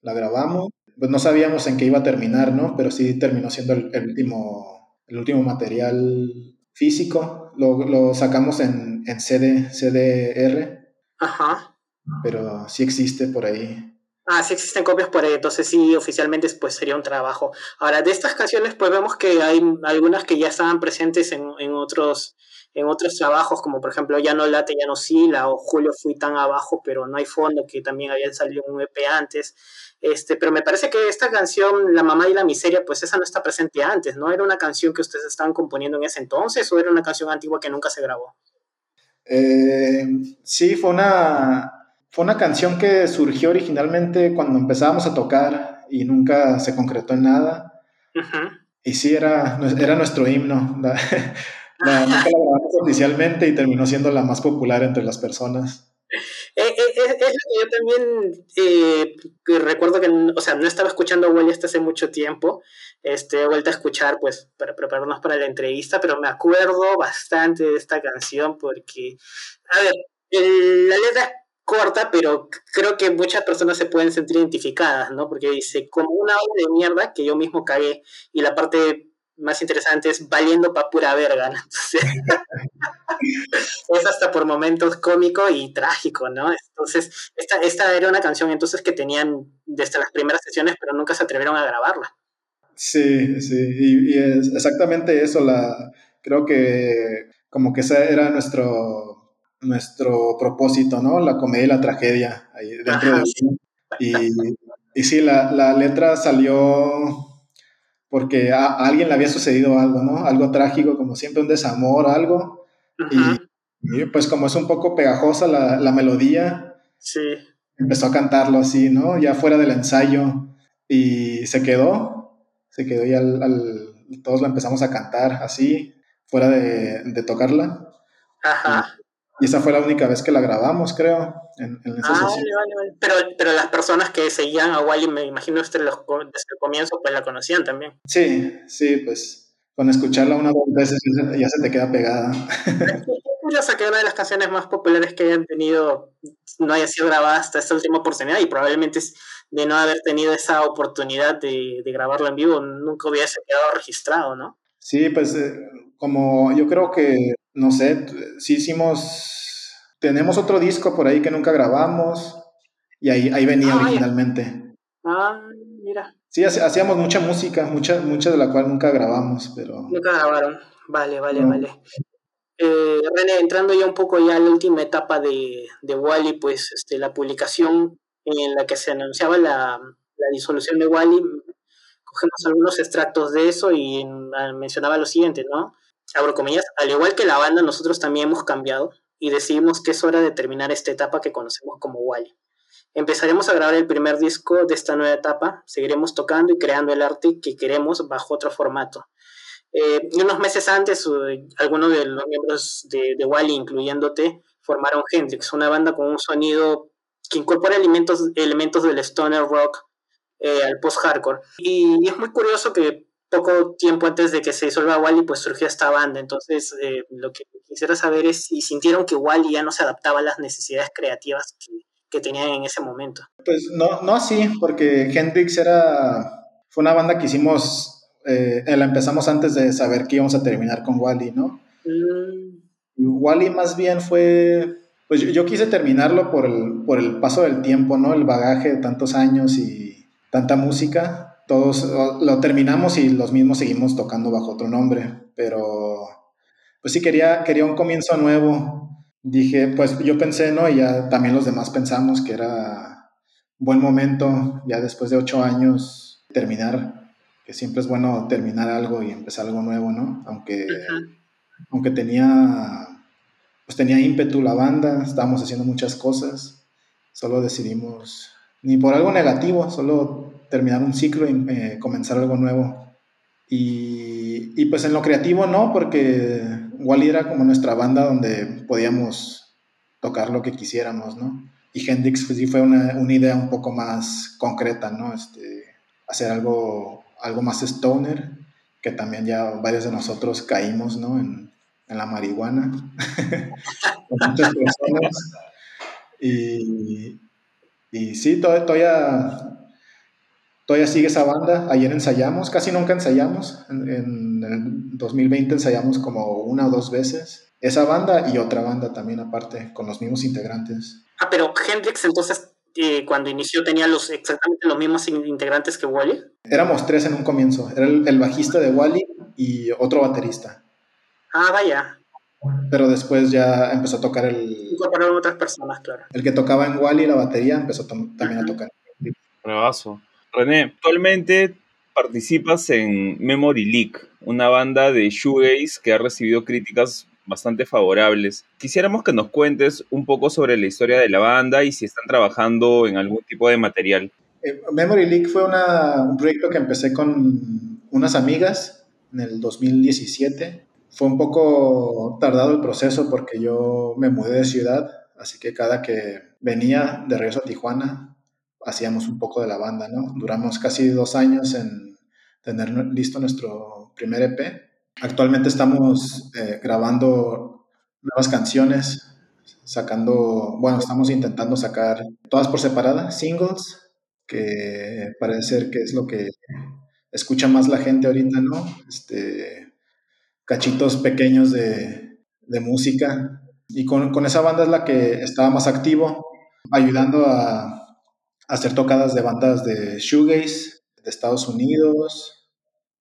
la grabamos. Pues no sabíamos en qué iba a terminar, ¿no? Pero sí terminó siendo el, último, el último material físico. Lo, sacamos en, en CD, CDR. Ajá. Pero sí existe por ahí. Ah, sí existen copias por ahí, entonces sí, oficialmente pues sería un trabajo. Ahora, de estas canciones pues vemos que hay algunas que ya estaban presentes en, en otros en otros trabajos, como por ejemplo Ya no late, ya no sila, o Julio fui tan abajo, pero no hay fondo, que también habían salido un EP antes. Este, pero me parece que esta canción, La mamá y la miseria, pues esa no está presente antes, ¿no? ¿Era una canción que ustedes estaban componiendo en ese entonces o era una canción antigua que nunca se grabó? Eh, sí, fue una, fue una canción que surgió originalmente cuando empezábamos a tocar y nunca se concretó en nada. Y sí, era, era nuestro himno. nunca la grabamos oficialmente y terminó siendo la más popular entre las personas. Eh, eh, es, que yo también eh, recuerdo que, o sea, no estaba escuchando a Wally hasta hace mucho tiempo. Este, he vuelto a escuchar, pues, para prepararnos para la entrevista, pero me acuerdo bastante de esta canción porque, a ver, la letra corta, pero creo que muchas personas se pueden sentir identificadas, ¿no? Porque dice, como una obra de mierda que yo mismo cagué, y la parte más interesante es valiendo pa' pura verga, ¿no? es hasta por momentos cómico y trágico, ¿no? Entonces, esta, esta era una canción entonces que tenían desde las primeras sesiones, pero nunca se atrevieron a grabarla. Sí, sí, y, es exactamente eso, la, creo que como que ese era nuestro, nuestro propósito, ¿no? La comedia y la tragedia ahí dentro de y, y sí, la, la letra salió porque a, alguien le había sucedido algo, ¿no? Algo trágico, como siempre, un desamor, algo. Y, pues como es un poco pegajosa la, la, melodía, sí. empezó a cantarlo así, ¿no? Ya fuera del ensayo. Y se quedó, se quedó y al, todos la empezamos a cantar así, fuera de, de tocarla. Ajá. Y esa fue la única vez que la grabamos, creo, en, en esa ah, Pero, pero las personas que seguían a Wally, me imagino desde, los, desde el comienzo, pues la conocían también. Sí, sí, pues con escucharla una o dos veces ya se te queda pegada. Es curioso que una de las canciones más populares que hayan tenido no haya sido grabada hasta esta última oportunidad y probablemente de no haber tenido esa oportunidad de, de grabarlo en vivo nunca hubiese quedado registrado, ¿no? Sí, pues eh, como yo creo que no sé, sí hicimos, tenemos otro disco por ahí que nunca grabamos y ahí, ahí venía ah, originalmente. Ah, mira. Sí, hacíamos mucha música, mucha, mucha de la cual nunca grabamos, pero... Nunca grabaron, vale, vale, vale. Eh, René, entrando ya un poco ya a la última etapa de, de Wally, pues este, la publicación en la que se anunciaba la, la disolución de Wally, cogemos algunos extractos de eso y mencionaba lo siguiente, ¿no? Abro comillas, al igual que la banda, nosotros también hemos cambiado y decidimos que es hora de terminar esta etapa que conocemos como Wally. Empezaremos a grabar el primer disco de esta nueva etapa, seguiremos tocando y creando el arte que queremos bajo otro formato. Eh, unos meses antes, algunos de los miembros de, de Wally, incluyéndote, formaron Hendrix, una banda con un sonido que incorpora elementos, elementos del stoner rock eh, al post-hardcore. Y es muy curioso que poco tiempo antes de que se disuelva Wally, pues surgió esta banda. Entonces, eh, lo que quisiera saber es si sintieron que Wally ya no se adaptaba a las necesidades creativas que, que tenían en ese momento. Pues no, no así, porque Hendrix era, fue una banda que hicimos, eh, la empezamos antes de saber que íbamos a terminar con Wally, ¿no? Mm. Wally más bien fue, pues yo, quise terminarlo por el, por el paso del tiempo, ¿no? El bagaje de tantos años y tanta música. Todos lo terminamos y los mismos seguimos tocando bajo otro nombre, pero pues sí quería, quería un comienzo nuevo. Dije, pues yo pensé, ¿no? Y ya también los demás pensamos que era buen momento, ya después de ocho años, terminar, que siempre es bueno terminar algo y empezar algo nuevo, ¿no? Aunque, aunque tenía pues tenía ímpetu la banda, estábamos haciendo muchas cosas, solo decidimos, ni por algo negativo, solo terminar un ciclo y eh, comenzar algo nuevo. Y, y, pues en lo creativo no, porque Wally era como nuestra banda donde podíamos tocar lo que quisiéramos, ¿no? Y Hendrix pues, sí fue una, una, idea un poco más concreta, ¿no? Este, hacer algo, algo más stoner, que también ya varios de nosotros caímos, ¿no? En, en la marihuana con muchas personas. Y, y sí, todavía, todavía, sigue esa banda. Ayer ensayamos, casi nunca ensayamos. En, en, el 2020 ensayamos como una o dos veces. Esa banda y otra banda también aparte, con los mismos integrantes. Ah, pero Hendrix entonces eh, cuando inició tenía los, exactamente los mismos integrantes que Wally. Éramos tres en un comienzo. Era el, el bajista de Wally y otro baterista. Ah, vaya. Pero después ya empezó a tocar el. Incorporaron otras personas, claro. El que tocaba en Wally la batería empezó también a tocar. Bravazo. René, actualmente participas en Memory Leak, una banda de shoegaze que ha recibido críticas bastante favorables. Quisiéramos que nos cuentes un poco sobre la historia de la banda y si están trabajando en algún tipo de material. Eh, Memory Leak fue un proyecto que empecé con unas amigas en el 2017 fue un poco tardado el proceso porque yo me mudé de ciudad, así que cada que venía de regreso a Tijuana, hacíamos un poco de la banda, ¿no? Duramos casi dos años en tener listo nuestro primer EP. Actualmente estamos eh, grabando nuevas canciones, sacando, bueno, estamos intentando sacar todas por separada, singles, que parece ser que es lo que escucha más la gente ahorita, ¿no? Este, cachitos pequeños de, de música. Y con, con, esa banda es la que estaba más activo, ayudando a, hacer tocadas de bandas de shoegaze de Estados Unidos,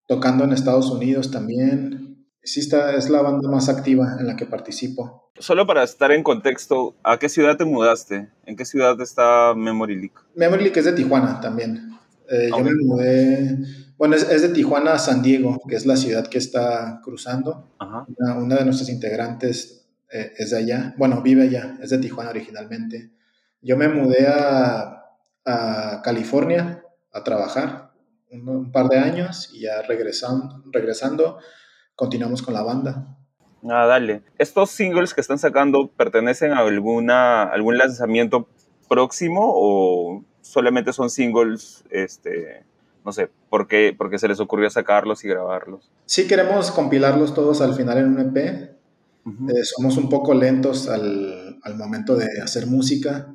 tocando en Estados Unidos también. Sí, está, es la banda más activa en la que participo. Solo para estar en contexto, ¿a qué ciudad te mudaste? ¿En qué ciudad está Memory Leak? Memory Leak es de Tijuana también. Eh, Yo me mudé bueno, es, de Tijuana a San Diego, que es la ciudad que está cruzando. Una, de nuestras integrantes eh, es de allá. Bueno, vive allá, es de Tijuana originalmente. Yo me mudé a, California a trabajar un, par de años y ya regresando, regresando continuamos con la banda. Ah, dale. ¿Estos singles que están sacando pertenecen a alguna, algún lanzamiento próximo o solamente son singles este, no sé, ¿por qué, se les ocurrió sacarlos y grabarlos? Sí, queremos compilarlos todos al final en un EP. Eh, somos un poco lentos al, momento de hacer música,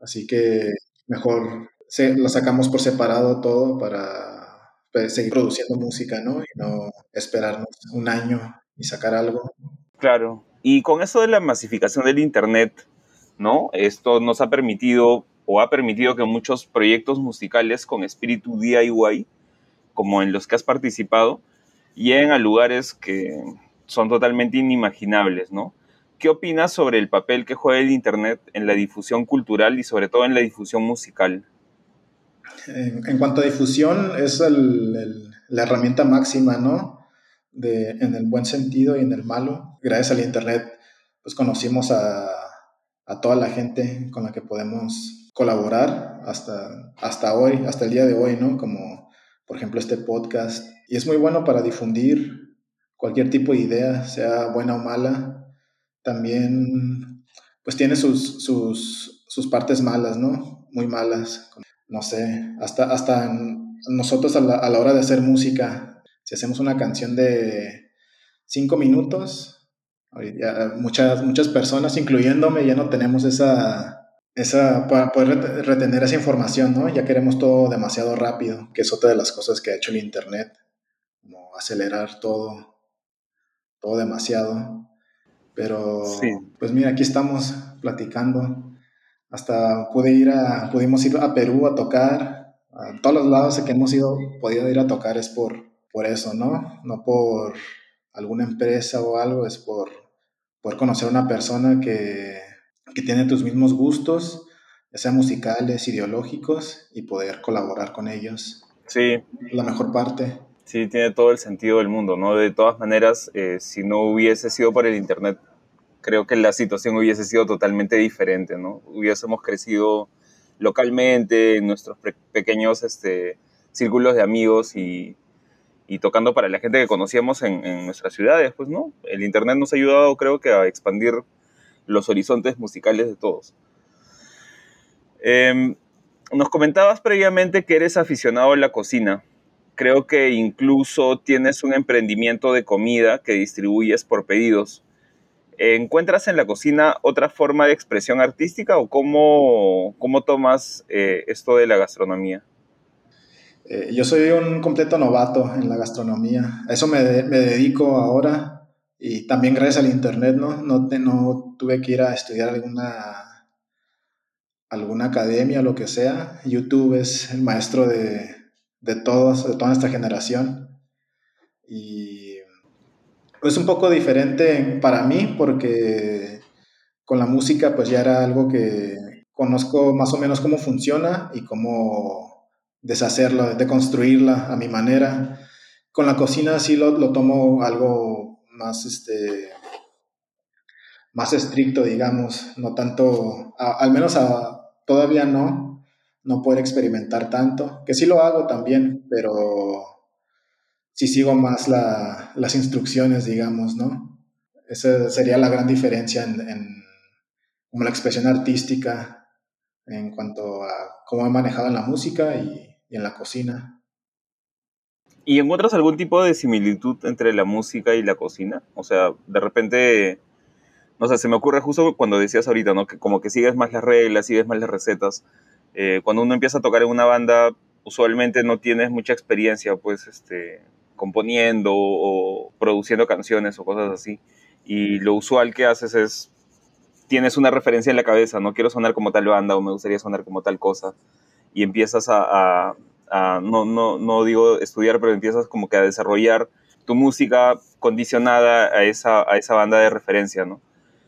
así que mejor se, lo sacamos por separado todo para pues, seguir produciendo música, ¿no? Y no esperarnos un año y sacar algo. Claro. Y con eso de la masificación del Internet, ¿no? Esto nos ha permitido o ha permitido que muchos proyectos musicales con espíritu DIY, como en los que has participado, lleguen a lugares que son totalmente inimaginables, ¿no? ¿Qué opinas sobre el papel que juega el Internet en la difusión cultural y sobre todo en la difusión musical? En, cuanto a difusión, es la herramienta máxima, ¿no? De, en el buen sentido y en el malo. Gracias al Internet, pues conocimos a, a toda la gente con la que podemos colaborar hasta, hasta hoy, hasta el día de hoy, ¿no? Como por ejemplo este podcast. Y es muy bueno para difundir cualquier tipo de idea, sea buena o mala. También, pues tiene sus, sus, sus partes malas, ¿no? Muy malas. No sé, hasta, hasta nosotros a la, a la hora de hacer música, si hacemos una canción de cinco minutos, muchas, muchas personas, incluyéndome, ya no tenemos esa esa, para poder retener esa información, ¿no? Ya queremos todo demasiado rápido, que es otra de las cosas que ha hecho el Internet, como acelerar todo, todo demasiado. Pero, pues mira, aquí estamos platicando. Hasta pude ir a, pudimos ir a Perú a tocar. A todos los lados que hemos ido, podido ir a tocar es por, por eso, ¿no? No por alguna empresa o algo, es por poder conocer a una persona que, que tiene tus mismos gustos, ya sean musicales, ideológicos, y poder colaborar con ellos. Sí. La mejor parte. Sí, tiene todo el sentido del mundo, ¿no? De todas maneras, eh, si no hubiese sido por el Internet, creo que la situación hubiese sido totalmente diferente, ¿no? Hubiésemos crecido localmente, en nuestros pequeños este, círculos de amigos y, tocando para la gente que conocíamos en, nuestras ciudades, pues, ¿no? El Internet nos ha ayudado, creo que, a expandir los horizontes musicales de todos. Eh, nos comentabas previamente que eres aficionado a la cocina creo que incluso tienes un emprendimiento de comida que distribuyes por pedidos. ¿Encuentras en la cocina otra forma de expresión artística o cómo, cómo tomas eh, esto de la gastronomía? Eh, yo soy un completo novato en la gastronomía. A eso me, me, dedico ahora y también gracias al internet, ¿no? No, te, no tuve que ir a estudiar alguna, alguna academia o lo que sea. YouTube es el maestro de, de todos, de toda nuestra generación. Y es un poco diferente para mí porque con la música pues ya era algo que conozco más o menos cómo funciona y cómo deshacerlo, deconstruirla a mi manera. Con la cocina sí lo, lo tomo algo más, este, más estricto, digamos, no tanto, al menos todavía no, no poder experimentar tanto, que sí lo hago también, pero sí sigo más las instrucciones, digamos, ¿no? Esa sería la gran diferencia en, como la expresión artística en cuanto a cómo he manejado en la música y, en la cocina. ¿Y encuentras algún tipo de similitud entre la música y la cocina? O sea, de repente, no sé, se me ocurre justo cuando decías ahorita, ¿no? Que como que sigues más las reglas, sigues más las recetas. Eh, cuando uno empieza a tocar en una banda, usualmente no tienes mucha experiencia, pues, este, componiendo o produciendo canciones o cosas así. Y lo usual que haces es, tienes una referencia en la cabeza, no quiero sonar como tal banda o me gustaría sonar como tal cosa. Y empiezas a, no, no, no digo estudiar, pero empiezas como que a desarrollar tu música condicionada a esa, a esa banda de referencia, ¿no?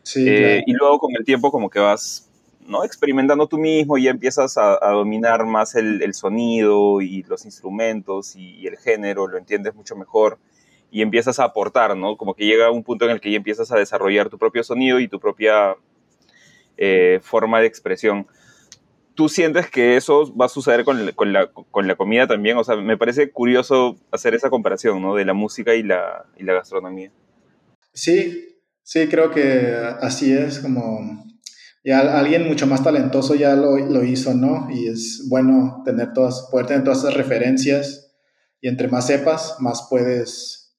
Sí, eh, Y luego con el tiempo como que vas ¿no? experimentando tú mismo ya empiezas a, dominar más el, sonido y los instrumentos y, el género, lo entiendes mucho mejor y empiezas a aportar, ¿no? Como que llega un punto en el que ya empiezas a desarrollar tu propio sonido y tu propia eh, forma de expresión. ¿Tú sientes que eso va a suceder con con, la, con la, comida también? O sea, me parece curioso hacer esa comparación, ¿no? De la música y la, y la gastronomía. Sí, sí, creo que así es como ya alguien mucho más talentoso ya lo, lo, hizo, ¿no? Y es bueno tener todas, poder tener todas esas referencias y entre más sepas, más puedes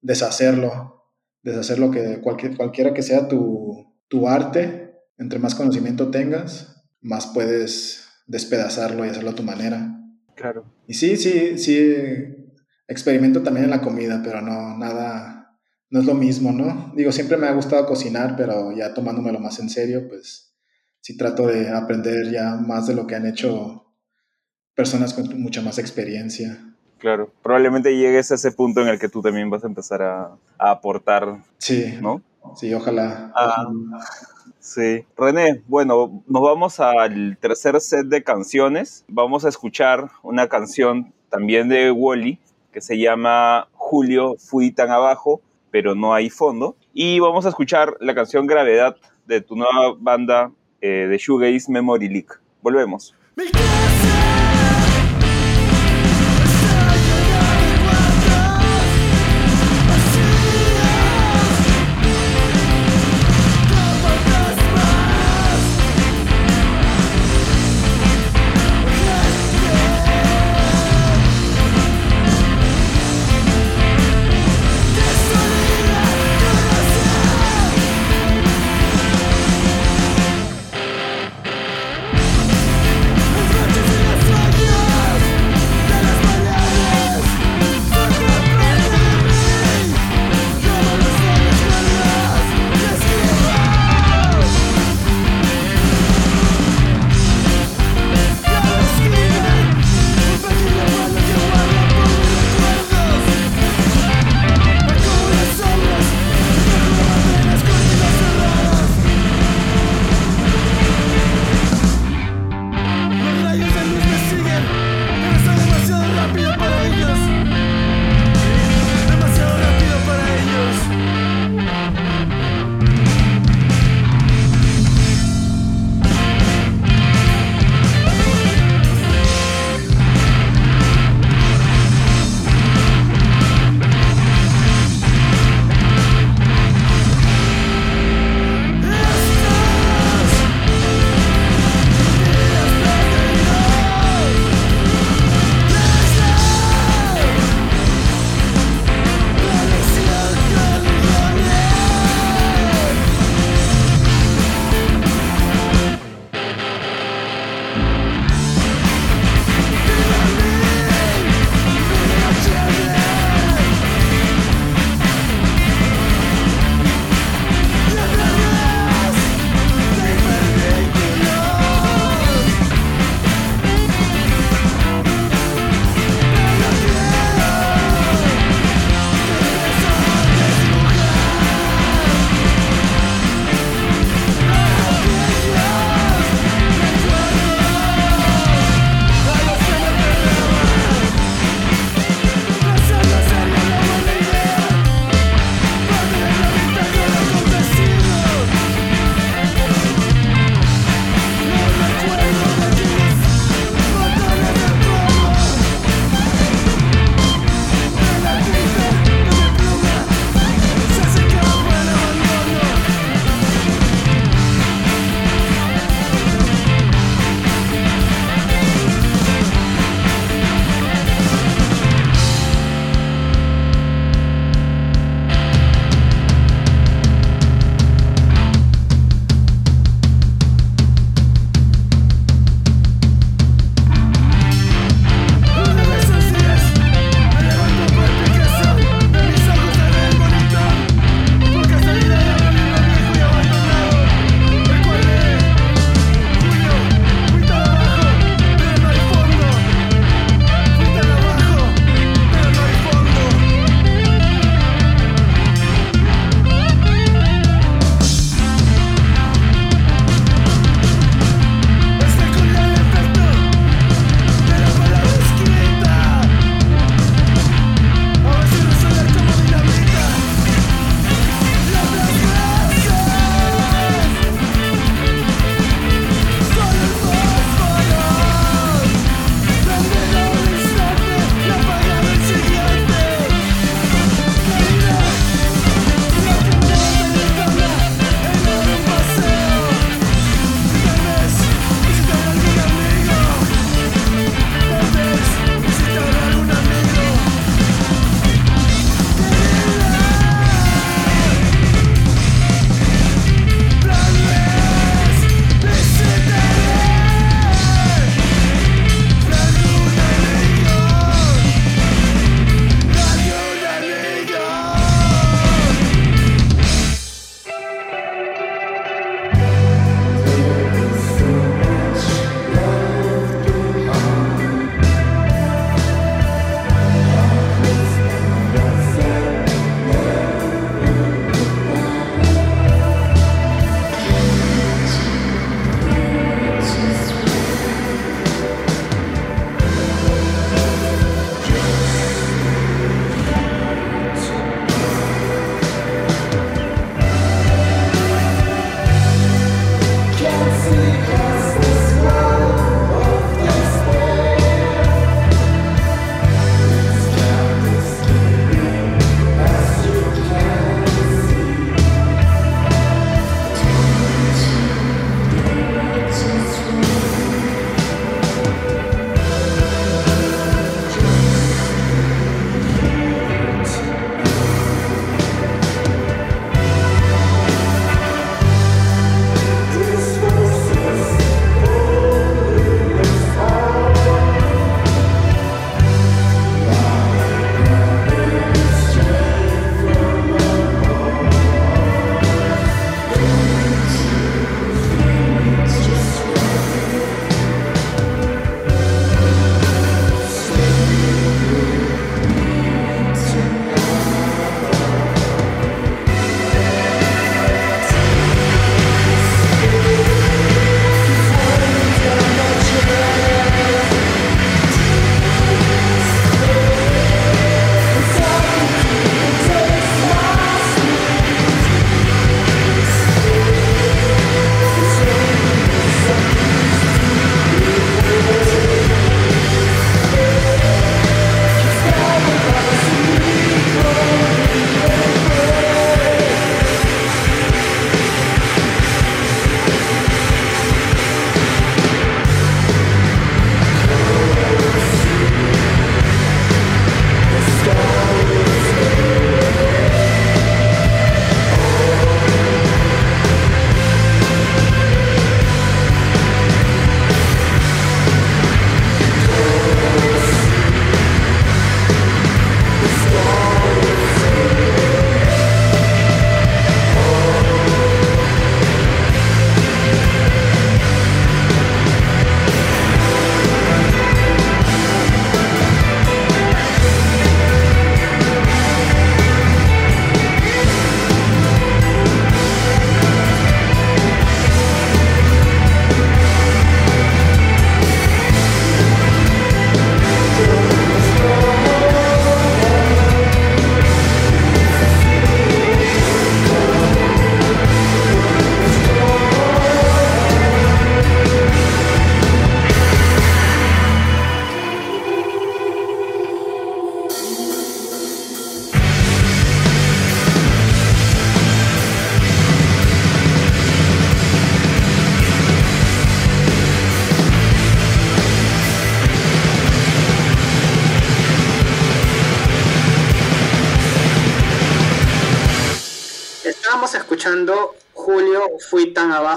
deshacerlo, deshacerlo que cualquier, cualquiera que sea tu, tu arte, entre más conocimiento tengas, más puedes despedazarlo y hacerlo a tu manera. Claro. Y sí, sí, sí, experimento también en la comida, pero no, nada, no es lo mismo, ¿no? Digo, siempre me ha gustado cocinar, pero ya tomándomelo más en serio, pues sí trato de aprender ya más de lo que han hecho personas con mucha más experiencia. Claro, probablemente llegues a ese punto en el que tú también vas a empezar a, aportar. Sí, ¿no? Sí, ojalá. Ah, sí. René, bueno, nos vamos al tercer set de canciones. Vamos a escuchar una canción también de Wally que se llama Julio, fui tan abajo pero no hay fondo. Y vamos a escuchar la canción Gravedad de tu nueva banda eh, de Shoegaze Memory Leak. Volvemos.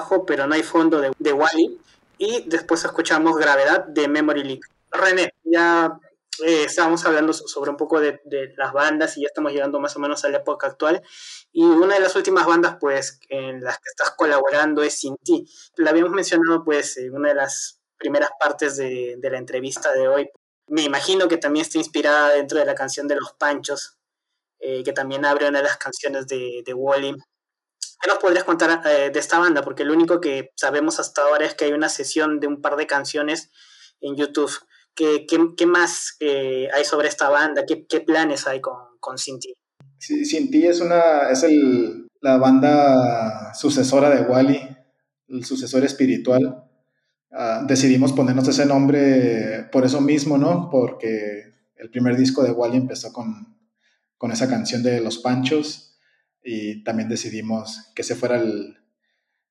Tan abajo, pero no hay fondo de, de Wally. Y después escuchamos Gravedad de Memory League. René, ya eh, estábamos hablando sobre un poco de, de, las bandas y ya estamos llegando más o menos a la época actual. Y una de las últimas bandas, pues, en las que estás colaborando es Sin Ti. La habíamos mencionado, pues, en una de las primeras partes de, de la entrevista de hoy. Me imagino que también está inspirada dentro de la canción de Los Panchos, eh, que también abre una de las canciones de, de Wally. ¿Qué nos podrías contar eh, de esta banda? Porque lo único que sabemos hasta ahora es que hay una sesión de un par de canciones en YouTube. ¿Qué, qué, qué más eh, hay sobre esta banda? ¿Qué, qué planes hay con, con Sinti? Sí, Sinti es, una, es el, la banda sucesora de Wally, el sucesor espiritual. Uh, decidimos ponernos ese nombre por eso mismo, ¿no? Porque el primer disco de Wally empezó con, con esa canción de Los Panchos y también decidimos que ese fuera el,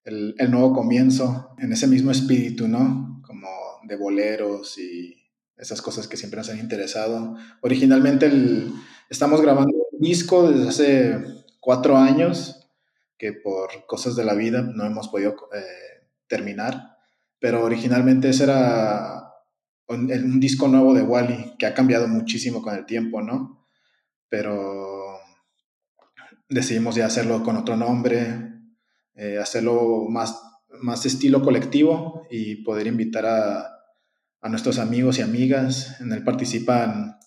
el, el, nuevo comienzo en ese mismo espíritu, ¿no? Como de boleros y esas cosas que siempre nos han interesado. Originalmente el, estamos grabando un disco desde hace cuatro años que por cosas de la vida no hemos podido eh, terminar, pero originalmente ese era un, un disco nuevo de Wally que ha cambiado muchísimo con el tiempo, ¿no? pero decidimos ya hacerlo con otro nombre, eh, hacerlo más, más estilo colectivo y poder invitar a, nuestros amigos y amigas. En él participan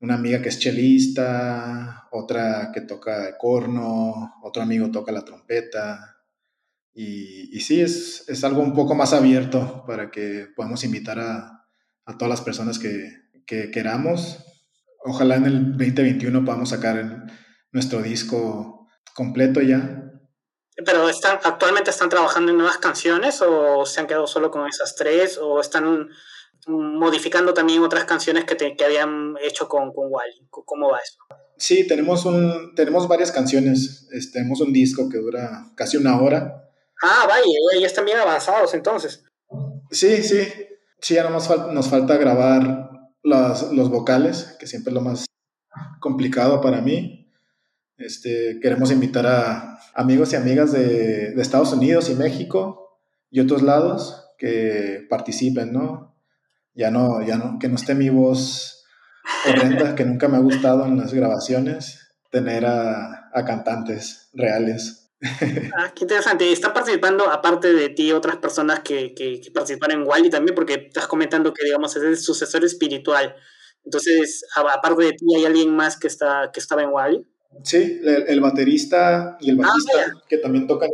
una amiga que es chelista, otra que toca corno, otro amigo toca la trompeta. Y, y sí, es, es, algo un poco más abierto para que podamos invitar a, a todas las personas que, que queramos ojalá en el 2021 podamos sacar el, nuestro disco completo ya. Pero están, actualmente están trabajando en nuevas canciones o se han quedado solo con esas tres o están modificando también otras canciones que, te, que habían hecho con, con Wally. ¿Cómo va eso? Sí, tenemos, un, tenemos varias canciones. Este, tenemos un disco que dura casi una hora. Ah, vaya, ya están bien avanzados entonces. Sí, sí. Sí, ya nos, fal nos falta grabar las, los vocales, que siempre es lo más complicado para mí. Este, queremos invitar a amigos y amigas de, de, Estados Unidos y México y otros lados que participen, ¿no? Ya no, ya no, que no esté mi voz horrenda, que nunca me ha gustado en las grabaciones, tener a, a cantantes reales. Ah, qué interesante. ¿Están participando, aparte de ti, otras personas que, que, que participan en Wally también? Porque estás comentando que, digamos, es el sucesor espiritual. Entonces, aparte de ti, ¿hay alguien más que, está, que estaba en Wally? Sí, el, el baterista y el bajista, ah, que también tocan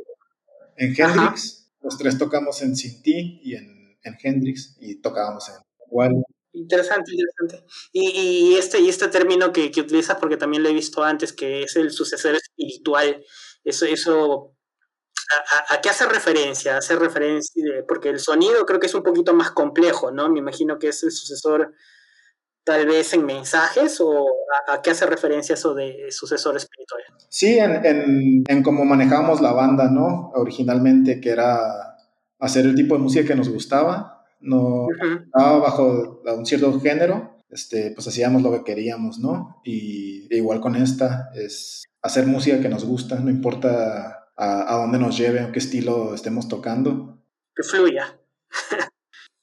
en Hendrix. Ajá. Los tres tocamos en Sinti y en, en Hendrix y tocábamos en Wally. Interesante, interesante. Y, y, este, y este término que, que utilizas, porque también lo he visto antes, que es el sucesor espiritual, eso, eso ¿a, a, qué hace referencia? Hace referencia, porque el sonido creo que es un poquito más complejo, ¿no? Me imagino que es el sucesor tal vez en mensajes o a, a qué hace referencia eso de sucesor espiritual. Sí, en, en, en cómo manejábamos la banda, ¿no? Originalmente, que era hacer el tipo de música que nos gustaba, no uh -huh. estaba bajo un cierto género, este, pues hacíamos lo que queríamos, ¿no? Y igual con esta es hacer música que nos gusta, no importa a, a dónde nos lleve o qué estilo estemos tocando. Que fluya.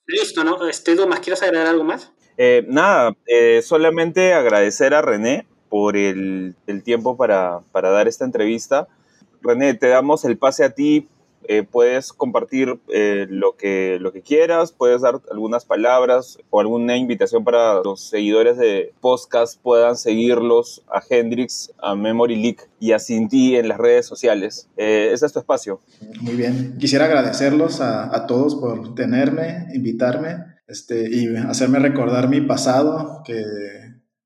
Listo, ¿no? Este, Dumas, ¿quieres agregar algo más? Eh, nada, eh, solamente agradecer a René por el, el tiempo para, para, dar esta entrevista. René, te damos el pase a ti eh, puedes compartir eh, lo, que, lo que quieras, puedes dar algunas palabras o alguna invitación para los seguidores de podcast puedan seguirlos a Hendrix, a Memory Leak y a Cinti en las redes sociales. Eh, ese es tu espacio. Muy bien. Quisiera agradecerlos a, a todos por tenerme, invitarme este, y hacerme recordar mi pasado que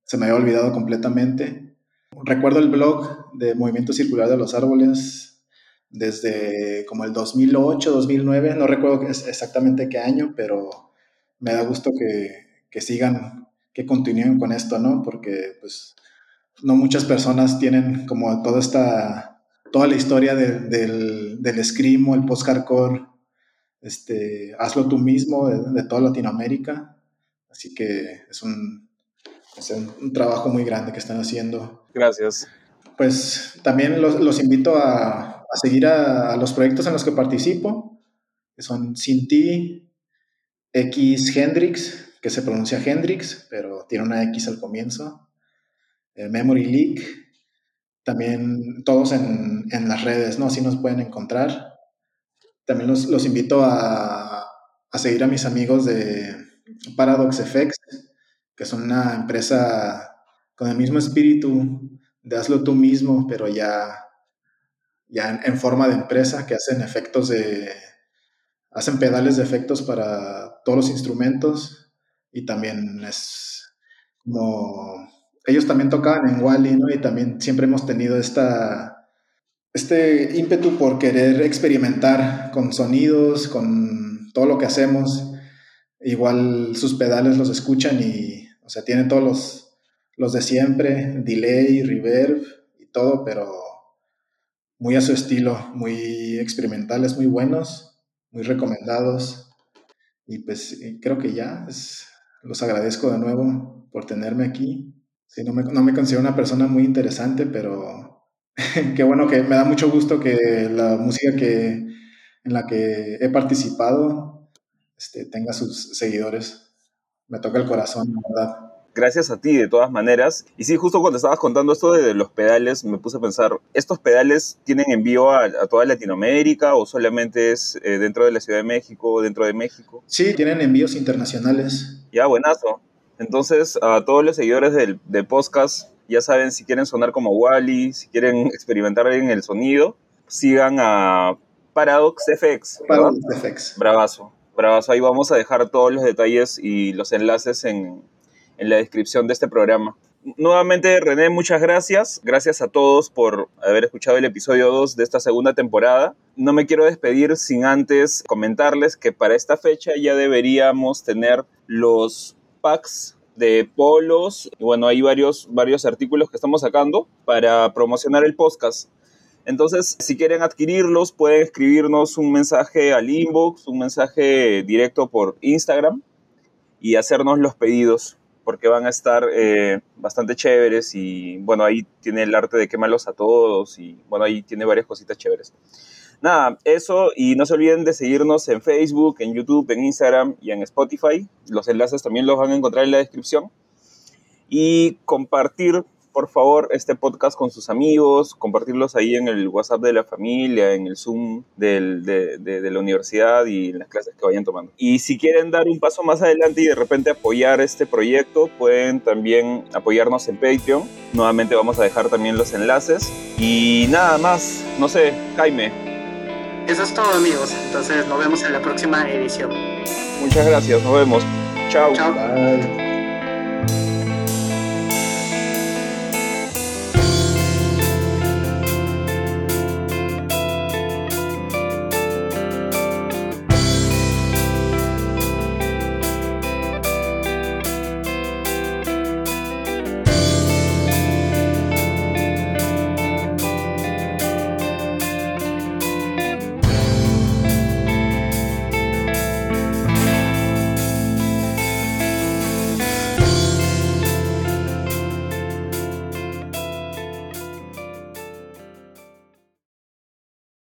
se me había olvidado completamente. Recuerdo el blog de Movimiento Circular de los Árboles, desde como el 2008, 2009, no recuerdo exactamente qué año, pero me da gusto que, que sigan, que continúen con esto, ¿no? Porque pues no muchas personas tienen como toda esta, toda la historia de, del, del screamo, el post-hardcore, este, hazlo tú mismo de, de, toda Latinoamérica, así que es un, es un, un trabajo muy grande que están haciendo. Gracias. Pues también los, los invito a, a seguir a, los proyectos en los que participo, que son Sinti, X Hendrix, que se pronuncia Hendrix, pero tiene una X al comienzo, eh, Memory Leak, también todos en, en, las redes, ¿no? Así nos pueden encontrar. También los, los invito a, a, seguir a mis amigos de Paradox FX, que son una empresa con el mismo espíritu de hazlo tú mismo, pero ya, ya en, forma de empresa, que hacen efectos de, hacen pedales de efectos para todos los instrumentos y también es como, ellos también tocaban en Wally, ¿no? Y también siempre hemos tenido esta, este ímpetu por querer experimentar con sonidos, con todo lo que hacemos. Igual sus pedales los escuchan y, o sea, tienen todos los los de siempre, delay, reverb y todo, pero muy a su estilo, muy experimentales, muy buenos, muy recomendados. Y pues creo que ya, los agradezco de nuevo por tenerme aquí. Sí, no, me, no me considero una persona muy interesante, pero qué bueno que me da mucho gusto que la música que, en la que he participado este, tenga sus seguidores. Me toca el corazón, la verdad gracias a ti de todas maneras. Y sí, justo cuando estabas contando esto de los pedales, me puse a pensar, ¿estos pedales tienen envío a, toda Latinoamérica o solamente es eh, dentro de la Ciudad de México o dentro de México? Sí, tienen envíos internacionales. Ya, buenazo. Entonces, a todos los seguidores del, podcast, ya saben, si quieren sonar como Wally, si quieren experimentar en el sonido, sigan a Paradox FX. Paradox FX. Bravazo. Bravazo. Ahí vamos a dejar todos los detalles y los enlaces en, en la descripción de este programa. Nuevamente, René, muchas gracias. Gracias a todos por haber escuchado el episodio 2 de esta segunda temporada. No me quiero despedir sin antes comentarles que para esta fecha ya deberíamos tener los packs de polos. Bueno, hay varios, varios artículos que estamos sacando para promocionar el podcast. Entonces, si quieren adquirirlos, pueden escribirnos un mensaje al inbox, un mensaje directo por Instagram y hacernos los pedidos porque van a estar eh, bastante chéveres y bueno, ahí tiene el arte de quemarlos a todos y bueno, ahí tiene varias cositas chéveres. Nada, eso y no se olviden de seguirnos en Facebook, en YouTube, en Instagram y en Spotify. Los enlaces también los van a encontrar en la descripción. Y compartir por favor, este podcast con sus amigos, compartirlos ahí en el WhatsApp de la familia, en el Zoom del, de, de, la universidad y en las clases que vayan tomando. Y si quieren dar un paso más adelante y de repente apoyar este proyecto, pueden también apoyarnos en Patreon. Nuevamente vamos a dejar también los enlaces. Y nada más, no sé, Jaime. Eso es todo amigos, entonces nos vemos en la próxima edición. Muchas gracias, nos vemos. Chao. Chao.